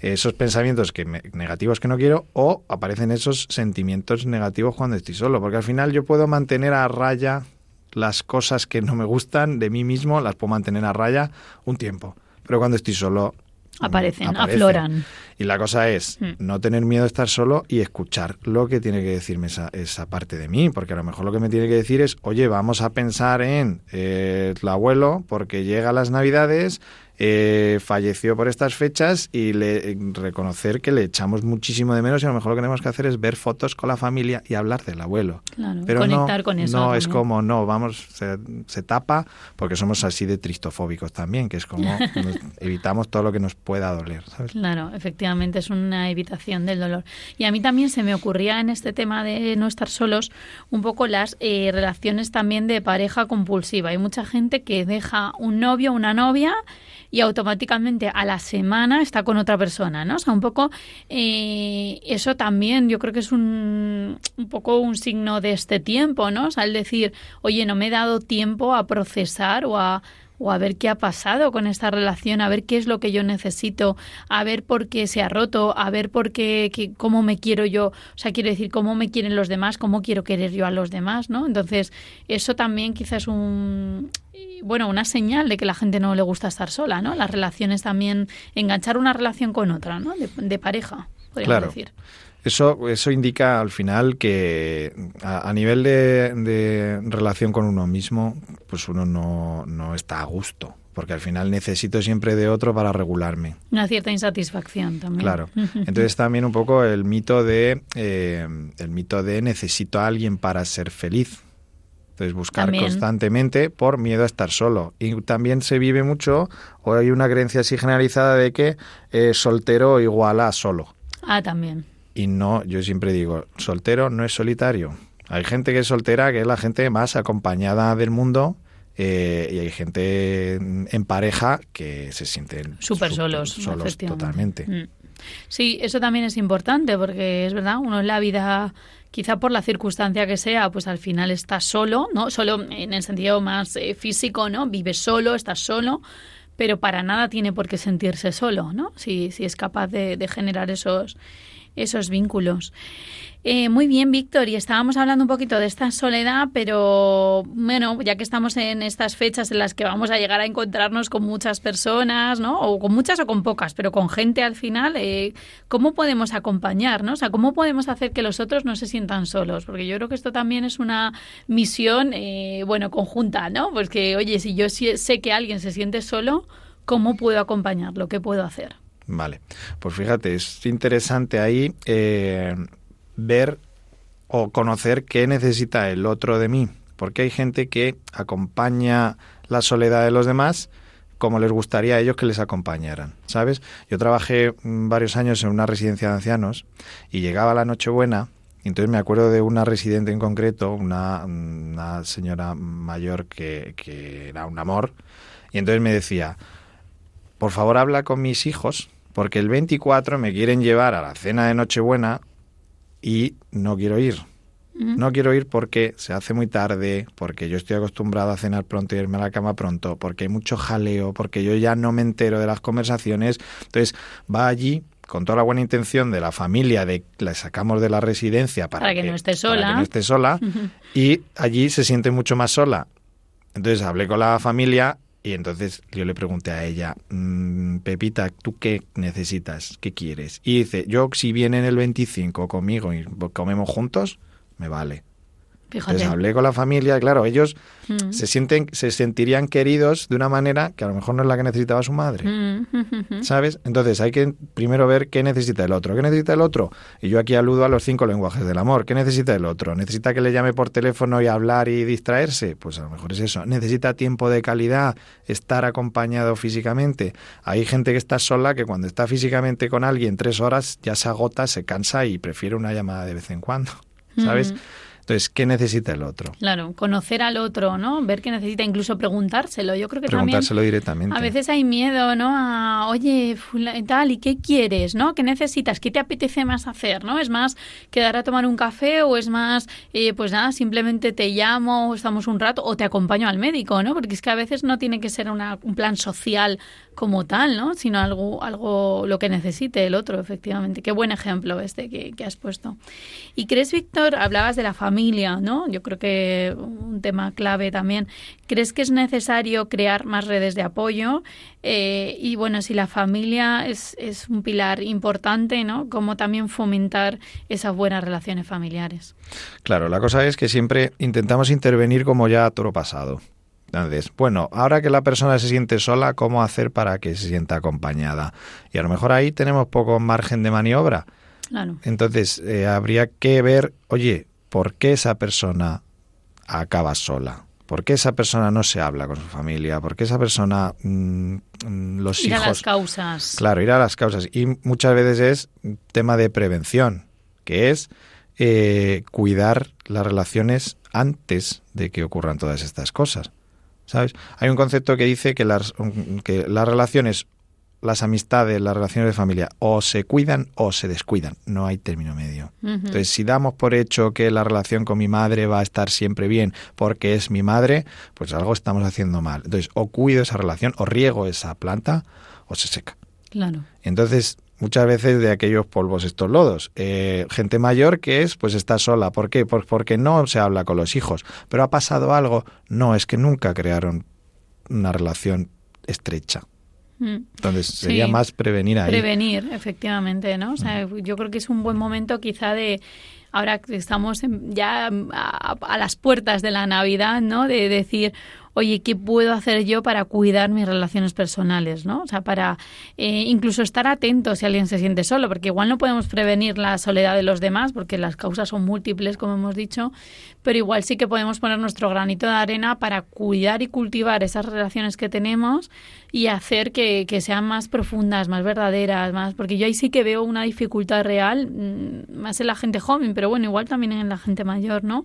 esos pensamientos que me, negativos que no quiero o aparecen esos sentimientos negativos cuando estoy solo, porque al final yo puedo mantener a raya las cosas que no me gustan de mí mismo, las puedo mantener a raya un tiempo, pero cuando estoy solo aparecen, aparecen. afloran. Y la cosa es mm. no tener miedo a estar solo y escuchar lo que tiene que decirme esa, esa, parte de mí, porque a lo mejor lo que me tiene que decir es, oye, vamos a pensar en eh, el abuelo porque llega las navidades eh, falleció por estas fechas y le, reconocer que le echamos muchísimo de menos y a lo mejor lo que tenemos que hacer es ver fotos con la familia y hablar del abuelo. Claro, Pero conectar no, con eso. No, también. es como, no, vamos, se, se, tapa porque somos así de tristofóbicos también, que es como evitamos todo lo que nos pueda doler. ¿sabes? Claro, efectivamente es una evitación del dolor. Y a mí también se me ocurría en este tema de no estar solos un poco las eh, relaciones también de pareja compulsiva. Hay mucha gente que deja un novio, una novia y automáticamente a la semana está con otra persona, ¿no? O sea, un poco eh, eso también yo creo que es un, poco un signo de este tiempo, ¿no? O sea, el decir, oye, no me he dado tiempo a procesar o a o a ver qué ha pasado con esta relación, a ver qué es lo que yo necesito, a ver por qué se ha roto, a ver por qué, qué, cómo me quiero yo, o sea, quiero decir, cómo me quieren los demás, cómo quiero querer yo a los demás, ¿no? Entonces, eso también quizás es un, bueno, una señal de que la gente no le gusta estar sola, ¿no? Las relaciones también, enganchar una relación con otra, ¿no? De, de pareja, podríamos claro. decir. Eso, eso indica al final que a, a nivel de, de, relación con uno mismo, pues uno no, no, está a gusto. Porque al final necesito siempre de otro para regularme. Una cierta insatisfacción también. Claro. Entonces también un poco el mito de eh, el mito de necesito a alguien para ser feliz. Entonces buscar también. constantemente por miedo a estar solo. Y también se vive mucho, o hay una creencia así generalizada de que eh, soltero igual a solo. Ah, también. Y no, yo siempre digo, soltero no es solitario. Hay gente que es soltera, que es la gente más acompañada del mundo, eh, y hay gente en pareja que se sienten súper solos, solos totalmente. Mm. Sí, eso también es importante porque es verdad, uno en la vida, quizá por la circunstancia que sea, pues al final está solo, ¿no? Solo en el sentido más eh, físico, ¿no? Vives solo, estás solo, pero para nada tiene por qué sentirse solo, ¿no? Si, si es capaz de, de generar esos esos vínculos. Eh, muy bien, Víctor, y estábamos hablando un poquito de esta soledad, pero bueno, ya que estamos en estas fechas en las que vamos a llegar a encontrarnos con muchas personas, ¿no? O con muchas o con pocas, pero con gente al final, eh, ¿cómo podemos acompañarnos? O sea, ¿cómo podemos hacer que los otros no se sientan solos? Porque yo creo que esto también es una misión, eh, bueno, conjunta, ¿no? Pues que, oye, si yo sé que alguien se siente solo, ¿cómo puedo acompañarlo? ¿Qué puedo hacer? Vale, pues fíjate, es interesante ahí ver o conocer qué necesita el otro de mí, porque hay gente que acompaña la soledad de los demás como les gustaría a ellos que les acompañaran, ¿sabes? Yo trabajé varios años en una residencia de ancianos y llegaba la Nochebuena entonces me acuerdo de una residente en concreto, una, una señora mayor que, que era un amor, y entonces me decía, por favor habla con mis hijos, porque el 24 me quieren llevar a la cena de Nochebuena y no quiero ir. No quiero ir porque se hace muy tarde, porque yo estoy acostumbrado a cenar pronto y irme a la cama pronto, porque hay mucho jaleo, porque yo ya no me entero de las conversaciones. Entonces va allí con toda la buena intención de la familia de la sacamos de la residencia para, que, no esté sola, para que no esté sola y allí se siente mucho más sola. Entonces hablé con la familia y entonces yo le pregunté a ella, mm, Pepita, ¿tú qué necesitas? ¿Qué quieres? Y dice, yo si vienen el 25 conmigo y comemos juntos, me vale. Entonces hablé con la familia, claro, ellos mm. se sienten, se sentirían queridos de una manera que a lo mejor no es la que necesitaba su madre. Mm. ¿Sabes? Entonces hay que primero ver qué necesita el otro. ¿Qué necesita el otro? Y yo aquí aludo a los cinco lenguajes del amor. ¿Qué necesita el otro? ¿Necesita que le llame por teléfono y hablar y distraerse? Pues a lo mejor es eso. ¿Necesita tiempo de calidad? ¿Estar acompañado físicamente? Hay gente que está sola que cuando está físicamente con alguien tres horas ya se agota, se cansa y prefiere una llamada de vez en cuando. ¿Sabes? Entonces, ¿qué necesita el otro? Claro, conocer al otro, ¿no? Ver qué necesita, incluso preguntárselo. Yo creo que preguntárselo directamente. A veces hay miedo, ¿no? A, oye, tal, ¿y qué quieres, no? ¿Qué necesitas? ¿Qué te apetece más hacer, no? Es más quedar a tomar un café o es más, eh, pues nada, simplemente te llamo, estamos un rato o te acompaño al médico, ¿no? Porque es que a veces no tiene que ser una, un plan social como tal, ¿no? Sino algo, algo lo que necesite el otro, efectivamente. Qué buen ejemplo este que, que has puesto. ¿Y crees, Víctor, hablabas de la familia? ¿no? Yo creo que un tema clave también. ¿Crees que es necesario crear más redes de apoyo? Eh, y bueno, si la familia es, es un pilar importante, ¿no? ¿Cómo también fomentar esas buenas relaciones familiares? Claro, la cosa es que siempre intentamos intervenir como ya todo pasado. Entonces, bueno, ahora que la persona se siente sola, ¿cómo hacer para que se sienta acompañada? Y a lo mejor ahí tenemos poco margen de maniobra. Claro. Entonces, eh, habría que ver, oye, ¿por qué esa persona acaba sola? ¿Por qué esa persona no se habla con su familia? ¿Por qué esa persona, mm, los ir hijos... a las causas. Claro, ir a las causas. Y muchas veces es tema de prevención, que es eh, cuidar las relaciones antes de que ocurran todas estas cosas. ¿Sabes? Hay un concepto que dice que las, que las relaciones las amistades, las relaciones de familia, o se cuidan o se descuidan. No hay término medio. Entonces, si damos por hecho que la relación con mi madre va a estar siempre bien porque es mi madre, pues algo estamos haciendo mal. Entonces, o cuido esa relación, o riego esa planta, o se seca. Claro. Entonces, muchas veces de aquellos polvos estos lodos. Eh, gente mayor que es, pues está sola. ¿Por qué? Pues porque no se habla con los hijos. Pero ha pasado algo. No, es que nunca crearon una relación estrecha. Mm. Entonces sería más prevenir ahí. Prevenir, efectivamente, ¿no? O sea, yo creo que es un buen momento quizá de ahora que estamos ya a, a, las puertas de la Navidad, ¿no? De decir, oye, ¿qué puedo hacer yo para cuidar mis relaciones personales? ¿no? O sea, para eh, incluso estar atento si alguien se siente solo, porque igual no podemos prevenir la soledad de los demás, porque las causas son múltiples, como hemos dicho, pero igual sí que podemos poner nuestro granito de arena para cuidar y cultivar esas relaciones que tenemos y hacer que, que sean más profundas, más verdaderas, más, porque yo ahí sí que veo una dificultad real, mm, más en la gente joven, pero bueno, igual también en la gente mayor, ¿no?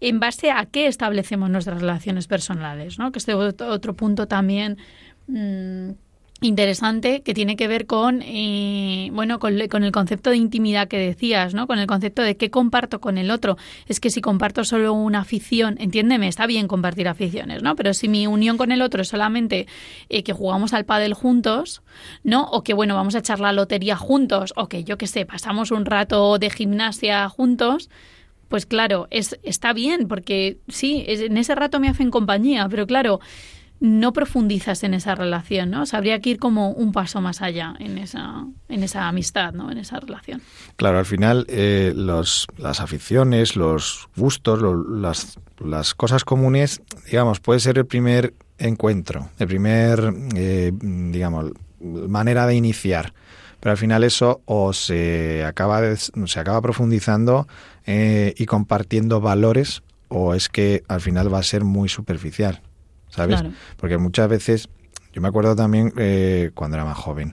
En base a qué establecemos nuestras relaciones personales. Que este otro punto también mm, interesante que tiene que ver con eh, bueno con el concepto de intimidad que decías no con el concepto de qué comparto con el otro. Es que si comparto solo una afición entiéndeme está bien compartir aficiones no pero si mi unión con el otro es solamente eh, que jugamos al pádel juntos no o que bueno vamos a echar la lotería juntos o que yo qué sé pasamos un rato de gimnasia juntos pues claro, es, está bien, porque sí, es- en ese rato me hacen compañía, pero claro, no profundizas en esa relación, ¿no? Habría que ir como un paso más allá en esa, en esa amistad, ¿no? En esa relación. Claro, al final eh, los, las aficiones, los gustos, las, las cosas comunes, digamos, puede ser el primer encuentro, el primer, eh, digamos, manera de iniciar. Pero al final eso o se acaba, se acaba profundizando eh, y compartiendo valores o es que al final va a ser muy superficial, ¿sabes? Claro. Porque muchas veces, yo me acuerdo también eh, cuando era más joven,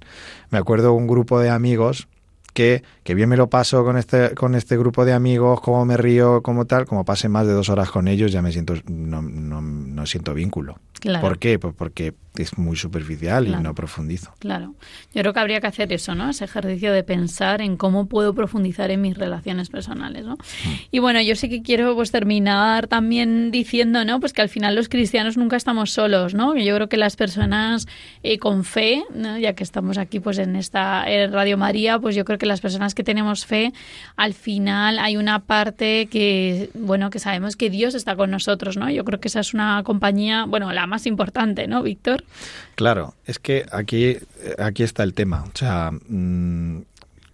me acuerdo un grupo de amigos que, que bien me lo paso con este, con este grupo de amigos, cómo me río, como tal, como pase más de dos horas con ellos, ya me siento, no, no, no siento vínculo. Claro. ¿Por qué? Pues porque es muy superficial y no profundizo. Claro. Yo creo que habría que hacer eso, ¿no? Ese ejercicio de pensar en cómo puedo profundizar en mis relaciones personales, ¿no? Y bueno, yo sí que quiero pues terminar también diciendo, ¿no? Pues que al final los cristianos nunca estamos solos, ¿no? Yo creo que las personas eh, con fe, ¿no? ya que estamos aquí pues en esta en Radio María, pues yo creo que las personas que tenemos fe, al final hay una parte que, bueno, que sabemos que Dios está con nosotros, ¿no? Yo creo que esa es una compañía, bueno, la más importante, ¿no, Víctor? Claro, es que aquí, aquí está el tema. O sea, mm,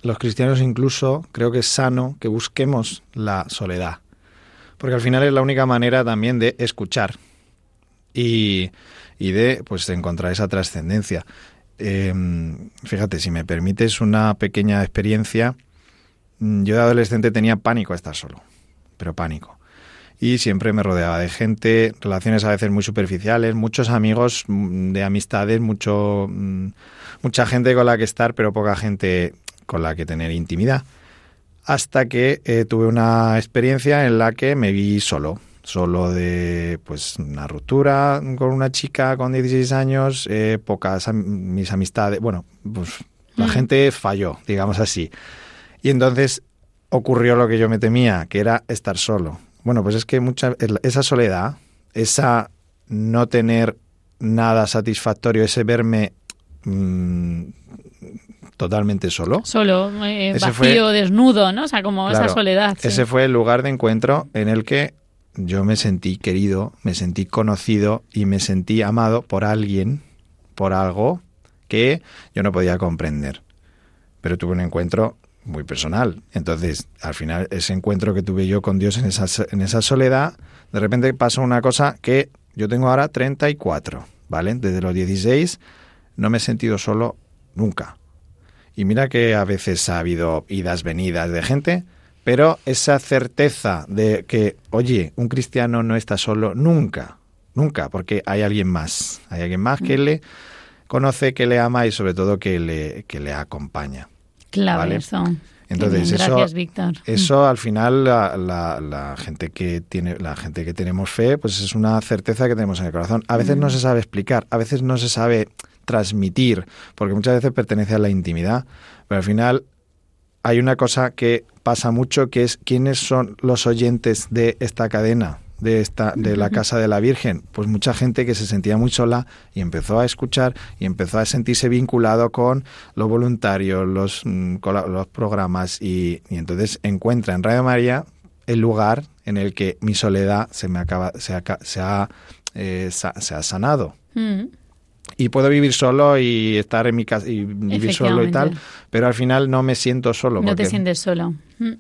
los cristianos incluso creo que es sano que busquemos la soledad. Porque al final es la única manera también de escuchar y, y de pues encontrar esa trascendencia. Eh, fíjate, si me permites una pequeña experiencia, mm, yo de adolescente tenía pánico a estar solo, pero pánico. Y siempre me rodeaba de gente, relaciones a veces muy superficiales, muchos amigos mm, de amistades, mucho, mm, mucha gente con la que estar, pero poca gente con la que tener intimidad. Hasta que eh, tuve una experiencia en la que me vi solo, solo de pues una ruptura con una chica con 16 años, eh, pocas am- mis amistades, bueno, pues la Mm. gente falló, digamos así. Y entonces ocurrió lo que yo me temía, que era estar solo. Bueno, pues es que mucha, esa soledad, esa no tener nada satisfactorio, ese verme mm, totalmente solo, Solo, eh, vacío, fue- desnudo, ¿no? O sea, como Claro, esa soledad. sí. Ese fue el lugar de encuentro en el que yo me sentí querido, me sentí conocido y me sentí amado por alguien, por algo que yo no podía comprender. Pero tuve un encuentro muy personal. Entonces, al final, ese encuentro que tuve yo con Dios en esa, en esa soledad, de repente pasó una cosa que yo tengo ahora 34, ¿vale? Desde los 16 no me he sentido solo nunca. Y mira que a veces ha habido idas, venidas de gente, pero esa certeza de que, oye, un cristiano no está solo nunca, nunca, porque hay alguien más, hay alguien más que le conoce, que le ama y sobre todo que le, que le acompaña. Claro, ¿vale? eso. Entonces, bien, eso, Gracias, Víctor. eso al final la, la- la gente que tiene la gente que tenemos fe, pues es una certeza que tenemos en el corazón. A veces no se sabe explicar, a veces no se sabe transmitir, porque muchas veces pertenece a la intimidad, pero al final hay una cosa que pasa mucho que es quiénes son los oyentes de esta cadena de esta de la casa de la Virgen pues mucha gente que se sentía muy sola y empezó a escuchar y empezó a sentirse vinculado con los voluntarios los mm, con la- los programas y, y entonces encuentra en Radio María el lugar en el que mi soledad se me acaba se, aca- se ha eh, se ha sanado Mm. y puedo vivir solo y estar en mi casa y vivir solo y tal, pero al final no me siento solo. No te sientes solo. Mm.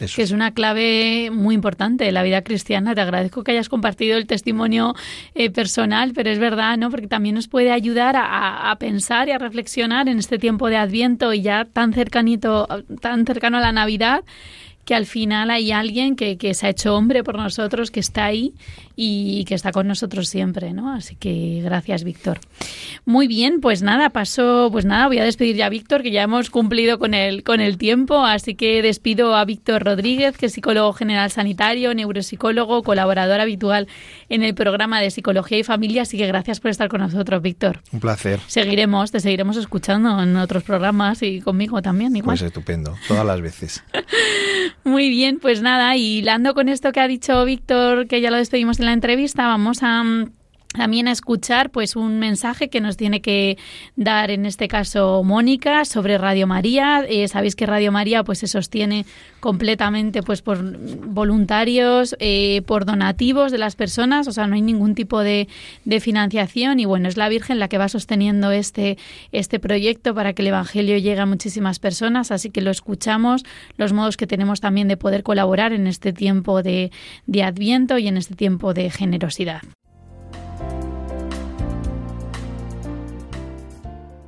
Eso. que es una clave muy importante de la vida cristiana. Te agradezco que hayas compartido el testimonio eh, personal, pero es verdad, ¿no? Porque también nos puede ayudar a, a- a pensar y a reflexionar en este tiempo de Adviento y ya tan cercanito, tan cercano a la Navidad, que al final hay alguien que, que se ha hecho hombre por nosotros, que está ahí y que está con nosotros siempre, ¿no? Así que gracias, Víctor. Muy bien, pues nada, pasó, pues nada, voy a despedir ya a Víctor, que ya hemos cumplido con el, con el tiempo, así que despido a Víctor Rodríguez, que es psicólogo general sanitario, neuropsicólogo, colaborador habitual en el programa de Psicología y Familia, así que gracias por estar con nosotros, Víctor. Un placer. Seguiremos, te seguiremos escuchando en otros programas y conmigo también, igual. Pues estupendo, todas las veces. Muy bien, pues nada, y hilando con esto que ha dicho Víctor, que ya lo despedimos en la entrevista, vamos a mm, también a escuchar pues un mensaje que nos tiene que dar en este caso Mónica sobre Radio María. Eh, sabéis que Radio María pues se sostiene completamente pues por voluntarios, eh, por donativos de las personas, o sea no hay ningún tipo de, de, financiación y bueno es la Virgen la que va sosteniendo este este proyecto para que el Evangelio llegue a muchísimas personas, así que lo escuchamos, los modos que tenemos también de poder colaborar en este tiempo de, de Adviento y en este tiempo de generosidad.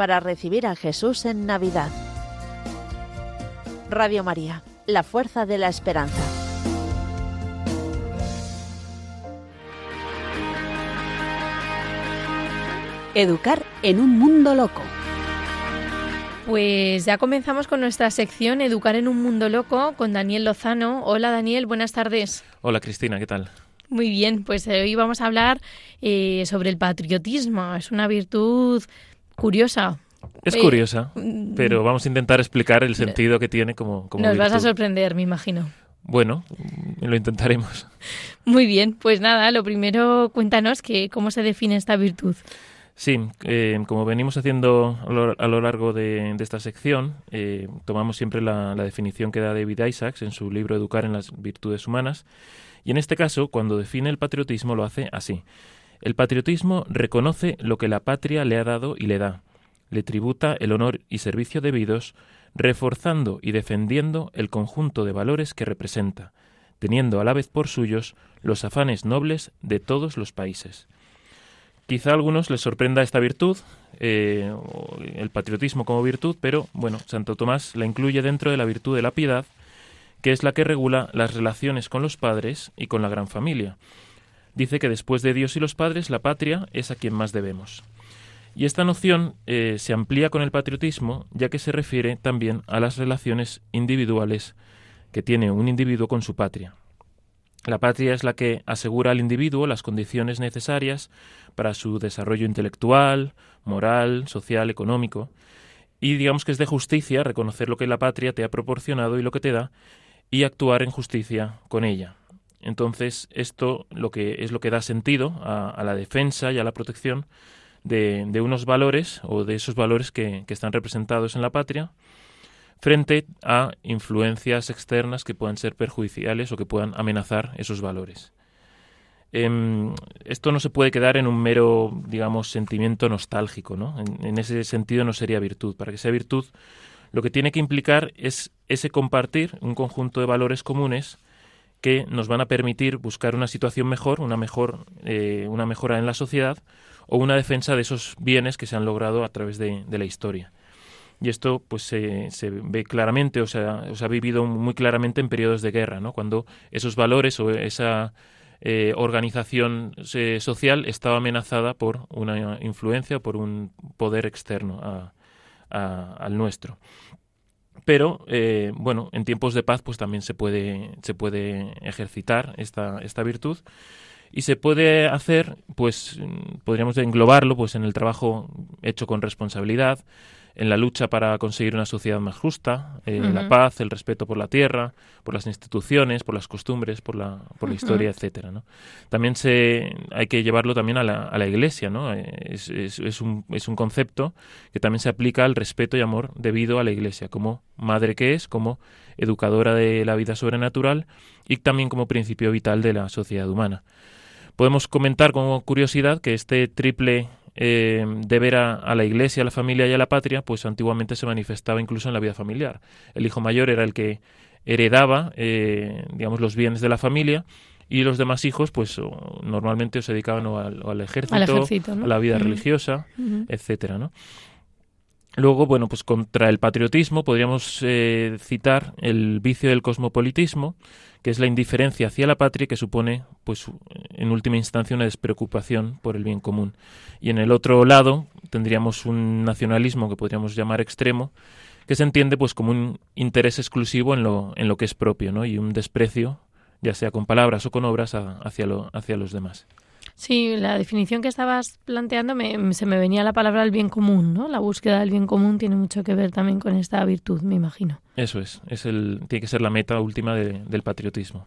para recibir a Jesús en Navidad. Radio María, la fuerza de la esperanza. Educar en un mundo loco. Pues ya comenzamos con nuestra sección Educar en un mundo loco con Daniel Lozano. Hola Daniel, buenas tardes. Hola Cristina, ¿qué tal? Muy bien, pues hoy vamos a hablar eh, sobre el patriotismo. Es una virtud curiosa. Es curiosa, mm, pero vamos a intentar explicar el sentido que tiene como, como Nos vas a sorprender, me imagino. Bueno, lo intentaremos. Muy bien, pues nada, lo primero cuéntanos que cómo se define esta virtud. Sí, eh, como venimos haciendo a lo, a lo largo de, de, esta sección, eh, tomamos siempre la, la, definición que da David Isaacs en su libro Educar en las Virtudes Humanas, y en este caso, cuando define el patriotismo, lo hace así. El patriotismo reconoce lo que la patria le ha dado y le da, le tributa el honor y servicio debidos, reforzando y defendiendo el conjunto de valores que representa, teniendo a la vez por suyos los afanes nobles de todos los países. Quizá a algunos les sorprenda esta virtud, eh, el patriotismo como virtud, pero bueno, Santo Tomás la incluye dentro de la virtud de la piedad, que es la que regula las relaciones con los padres y con la gran familia. Dice que después de Dios y los padres, la patria es a quien más debemos. Y esta noción eh, se amplía con el patriotismo, ya que se refiere también a las relaciones individuales que tiene un individuo con su patria. La patria es la que asegura al individuo las condiciones necesarias para su desarrollo intelectual, moral, social, económico, y digamos que es de justicia reconocer lo que la patria te ha proporcionado y lo que te da, y actuar en justicia con ella. Entonces, esto lo que es lo que da sentido a, la defensa y a la protección de, unos valores o de esos valores que, están representados en la patria frente a influencias externas que puedan ser perjudiciales o que puedan amenazar esos valores. Eh, esto no se puede quedar en un mero, digamos, sentimiento nostálgico, ¿no? En, ese sentido no sería virtud. Para que sea virtud, lo que tiene que implicar es ese compartir un conjunto de valores comunes que nos van a permitir buscar una situación mejor, una mejor, eh, una mejora en la sociedad o una defensa de esos bienes que se han logrado a través de, la historia. y esto pues se, ve claramente, o sea, se ha vivido muy claramente en periodos de guerra, ¿no? Cuando esos valores o esa eh, organización eh, social estaba amenazada por una influencia, por un poder externo al nuestro. Pero, eh, bueno, en tiempos de paz pues también se puede, se puede ejercitar esta, esta virtud. Y se puede hacer, pues podríamos englobarlo pues en el trabajo hecho con responsabilidad, en la lucha para conseguir una sociedad más justa, eh, la paz, el respeto por la tierra, por las instituciones, por las costumbres, por la, por la historia, etcétera. ¿no? También se, hay que llevarlo también a la, a la Iglesia, ¿no? Eh, es, es, es, un, es un concepto que también se aplica al respeto y amor debido a la Iglesia, como madre que es, como educadora de la vida sobrenatural y también como principio vital de la sociedad humana. Podemos comentar como curiosidad que este triple eh, de ver a, la iglesia, a la familia y a la patria, pues antiguamente se manifestaba incluso en la vida familiar. El hijo mayor era el que heredaba, eh, digamos, los bienes de la familia y los demás hijos, pues normalmente se dedicaban al, ejército, a la vida religiosa, etcétera, ¿no? Luego, bueno, pues contra el patriotismo podríamos eh, citar el vicio del cosmopolitismo, que es la indiferencia hacia la patria que supone, pues, en última instancia, una despreocupación por el bien común. Y en el otro lado tendríamos un nacionalismo que podríamos llamar extremo, que se entiende, pues, como un interés exclusivo en lo, en lo que es propio, ¿no? Y un desprecio, ya sea con palabras o con obras, hacia, hacia los demás. Sí, la definición que estabas planteando me, se me venía la palabra el bien común, ¿no? La búsqueda del bien común tiene mucho que ver también con esta virtud, me imagino. Eso es, es el, tiene que ser la meta última del patriotismo.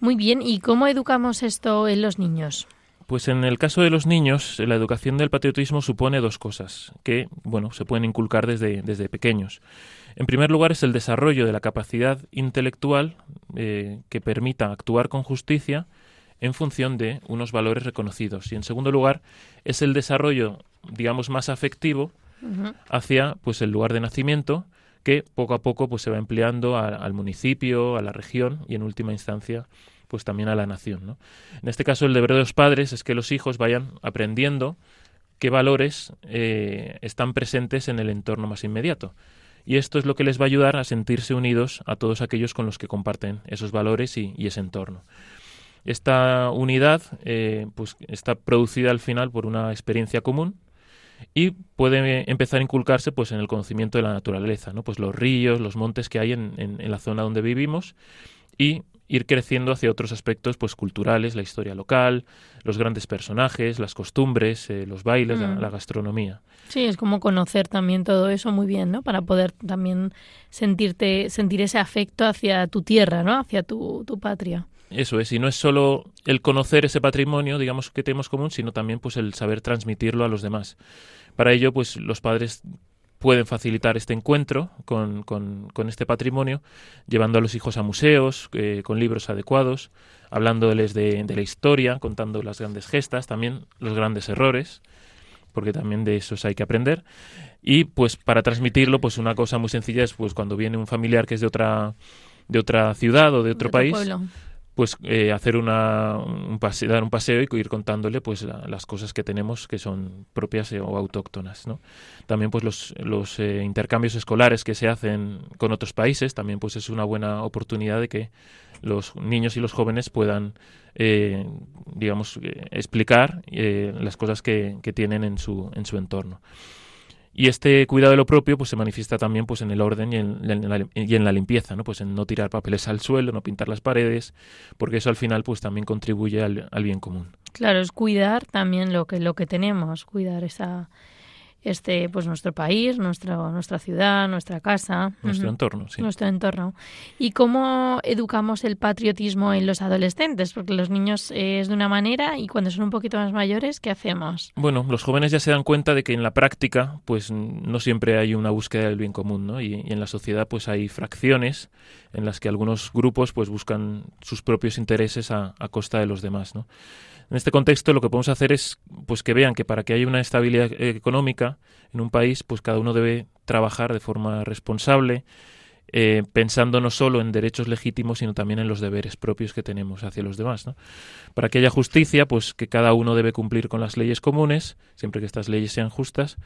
Muy bien, ¿y cómo educamos esto en los niños? Pues en el caso de los niños, la educación del patriotismo supone dos cosas que, bueno, se pueden inculcar desde, desde pequeños. En primer lugar es el desarrollo de la capacidad intelectual eh, que permita actuar con justicia en función de unos valores reconocidos. Y en segundo lugar, es el desarrollo, digamos, más afectivo hacia pues el lugar de nacimiento que poco a poco pues se va empleando al municipio, a la región y en última instancia pues también a la nación. En este caso el deber de los padres es que los hijos vayan aprendiendo qué valores eh, están presentes en el entorno más inmediato. Y esto es lo que les va a ayudar a sentirse unidos a todos aquellos con los que comparten esos valores y ese entorno. Esta unidad eh, pues está producida al final por una experiencia común y puede empezar a inculcarse pues en el conocimiento de la naturaleza, ¿no? Pues los ríos, los montes que hay en, en, la zona donde vivimos y ir creciendo hacia otros aspectos pues culturales, la historia local, los grandes personajes, las costumbres, eh, los bailes, la, mm. gastronomía. Sí, es como conocer también todo eso muy bien, ¿no? Para poder también sentirte sentir ese afecto hacia tu tierra, ¿no? Hacia tu, tu patria. Eso es, y no es solo el conocer ese patrimonio, digamos, que tenemos común, sino también pues el saber transmitirlo a los demás. Para ello, pues los padres pueden facilitar este encuentro con, con, este patrimonio, llevando a los hijos a museos, eh, con libros adecuados, hablándoles de, de, la historia, contando las grandes gestas, también los grandes errores, porque también de esos hay que aprender. Y pues para transmitirlo, pues una cosa muy sencilla es pues cuando viene un familiar que es de otra de otra ciudad o de otro, país, pues eh, hacer una, un dar un paseo y ir contándole pues las cosas que tenemos que son propias eh, o autóctonas ¿no? también pues los, los eh, intercambios escolares que se hacen con otros países también pues es una buena oportunidad de que los niños y los jóvenes puedan digamos explicar las cosas que, que tienen en su en su entorno y este cuidado de lo propio pues se manifiesta también pues en el orden y en, la, y en la limpieza, ¿no? Pues en no tirar papeles al suelo, no pintar las paredes, porque eso al final pues también contribuye al, al bien común. Claro, es cuidar también lo que lo que tenemos, cuidar esa este pues nuestro país, nuestro, nuestra ciudad, nuestra casa, nuestro entorno, sí. Nuestro entorno. ¿Y cómo educamos el patriotismo en los adolescentes? Porque los niños es de una manera y cuando son un poquito más mayores, ¿qué hacemos? Bueno, los jóvenes ya se dan cuenta de que en la práctica pues no siempre hay una búsqueda del bien común, ¿no? Y, en la sociedad pues hay fracciones en las que algunos grupos pues buscan sus propios intereses a, a costa de los demás, ¿no? En este contexto lo que podemos hacer es pues que vean que para que haya una estabilidad económica en un país, pues cada uno debe trabajar de forma responsable, eh, pensando no solo en derechos legítimos, sino también en los deberes propios que tenemos hacia los demás. Para que haya justicia, pues que cada uno debe cumplir con las leyes comunes, siempre que estas leyes sean justas,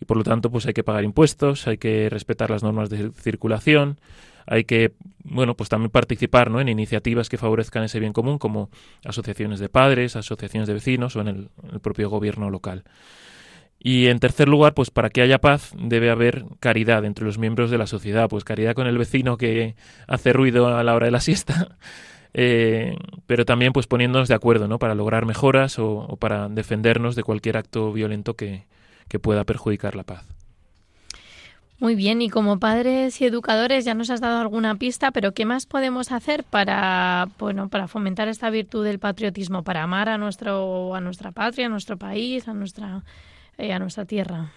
y por lo tanto, pues hay que pagar impuestos, hay que respetar las normas de circulación, hay que bueno pues también participar ¿no? en iniciativas que favorezcan ese bien común como asociaciones de padres asociaciones de vecinos o en el, propio gobierno local y en tercer lugar, pues para que haya paz debe haber caridad entre los miembros de la sociedad, pues caridad con el vecino que hace ruido a la hora de la siesta, eh, pero también pues poniéndonos de acuerdo, ¿no? Para lograr mejoras o, o para defendernos de cualquier acto violento que, que pueda perjudicar la paz. Muy bien, y como padres y educadores ya nos has dado alguna pista, pero ¿qué más podemos hacer para, bueno, para fomentar esta virtud del patriotismo, para amar a nuestro, a nuestra patria, a nuestro país, a nuestra, eh, a nuestra tierra?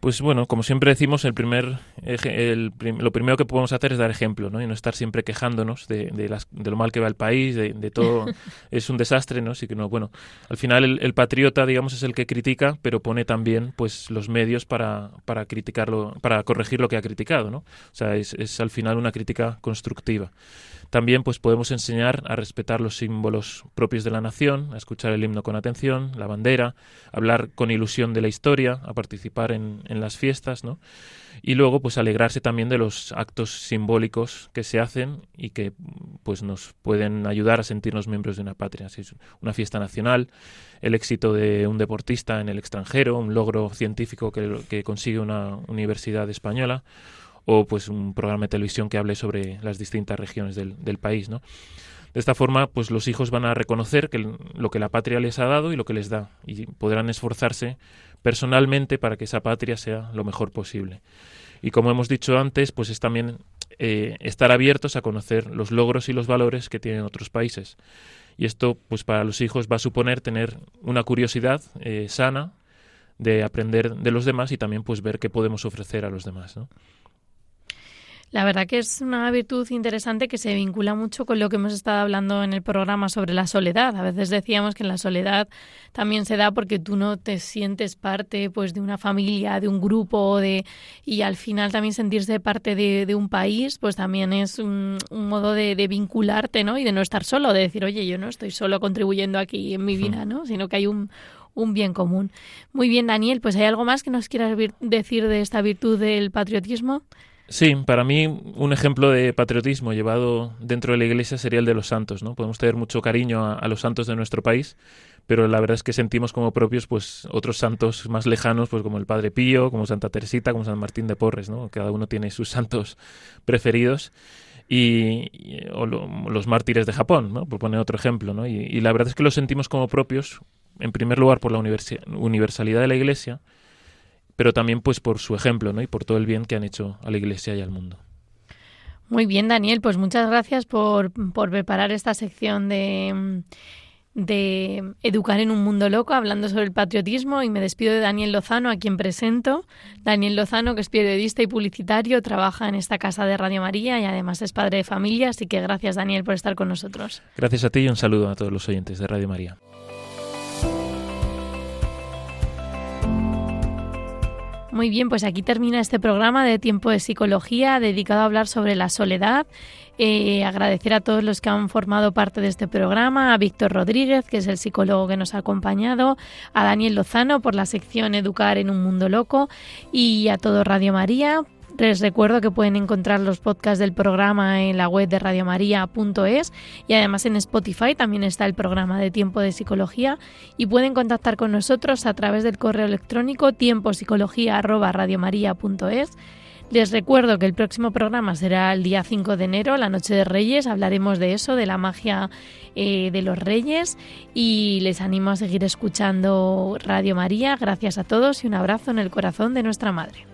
Pues bueno, como siempre decimos, el primer, el, lo primero que podemos hacer es dar ejemplo, ¿no? Y no estar siempre quejándonos de, de, las, de lo mal que va el país, de, de todo es un desastre, ¿no? Así que no, bueno, al final el, el, patriota, digamos, es el que critica, pero pone también, pues, los medios para, para criticarlo, para corregir lo que ha criticado, ¿no? O sea, es, es al final una crítica constructiva. También pues podemos enseñar a respetar los símbolos propios de la nación, a escuchar el himno con atención, la bandera, hablar con ilusión de la historia, a participar en, en las fiestas, ¿no? Y luego pues alegrarse también de los actos simbólicos que se hacen y que pues nos pueden ayudar a sentirnos miembros de una patria. Así es una fiesta nacional, el éxito de un deportista en el extranjero, un logro científico que, que consigue una universidad española o pues un programa de televisión que hable sobre las distintas regiones del, del país, ¿no? De esta forma, pues los hijos van a reconocer que lo que la patria les ha dado y lo que les da, y podrán esforzarse personalmente para que esa patria sea lo mejor posible. Y como hemos dicho antes, pues es también eh, estar abiertos a conocer los logros y los valores que tienen otros países. Y esto, pues para los hijos va a suponer tener una curiosidad eh, sana de aprender de los demás y también pues ver qué podemos ofrecer a los demás. La verdad que es una virtud interesante que se vincula mucho con lo que hemos estado hablando en el programa sobre la soledad. A veces decíamos que en la soledad también se da porque tú no te sientes parte pues de una familia, de un grupo, de y al final también sentirse parte de, de un país, pues también es un, un modo de, de, vincularte, ¿no? Y de no estar solo, de decir, oye, yo no estoy solo contribuyendo aquí en mi vida, ¿no? Sino que hay un un bien común. Muy bien, Daniel, pues ¿hay algo más que nos quieras decir de esta virtud del patriotismo? Sí, para mí un ejemplo de patriotismo llevado dentro de la Iglesia sería el de los santos, ¿no? Podemos tener mucho cariño a, los santos de nuestro país, pero la verdad es que sentimos como propios pues otros santos más lejanos, pues como el Padre Pío, como Santa Teresita, como San Martín de Porres, ¿no? Cada uno tiene sus santos preferidos. Y, o lo, los mártires de Japón, ¿no? por poner otro ejemplo. ¿no? Y, la verdad es que los sentimos como propios, en primer lugar por la universalidad de la Iglesia, pero también pues por su ejemplo ¿no? y por todo el bien que han hecho a la Iglesia y al mundo. Muy bien, Daniel, pues muchas gracias por, por preparar esta sección de, de Educar en un Mundo Loco, hablando sobre el patriotismo, y me despido de Daniel Lozano, a quien presento. Daniel Lozano, que es periodista y publicitario, trabaja en esta casa de Radio María y además es padre de familia, así que gracias, Daniel, por estar con nosotros. Gracias a ti y un saludo a todos los oyentes de Radio María. Muy bien, pues aquí termina este programa de Tiempo de Psicología dedicado a hablar sobre la soledad. Eh, agradecer a todos los que han formado parte de este programa, a Víctor Rodríguez, que es el psicólogo que nos ha acompañado, a Daniel Lozano por la sección Educar en un Mundo Loco y a todo Radio María les recuerdo que pueden encontrar los podcasts del programa en la web de radiomaria.es y además en Spotify también está el programa de Tiempo de Psicología y pueden contactar con nosotros a través del correo electrónico tiempopsicología@radiomaria.es. Les recuerdo que el próximo programa será el día 5 de enero, la Noche de Reyes. Hablaremos de eso, de la magia eh, de los Reyes. Y les animo a seguir escuchando Radio María. Gracias a todos y un abrazo en el corazón de nuestra Madre.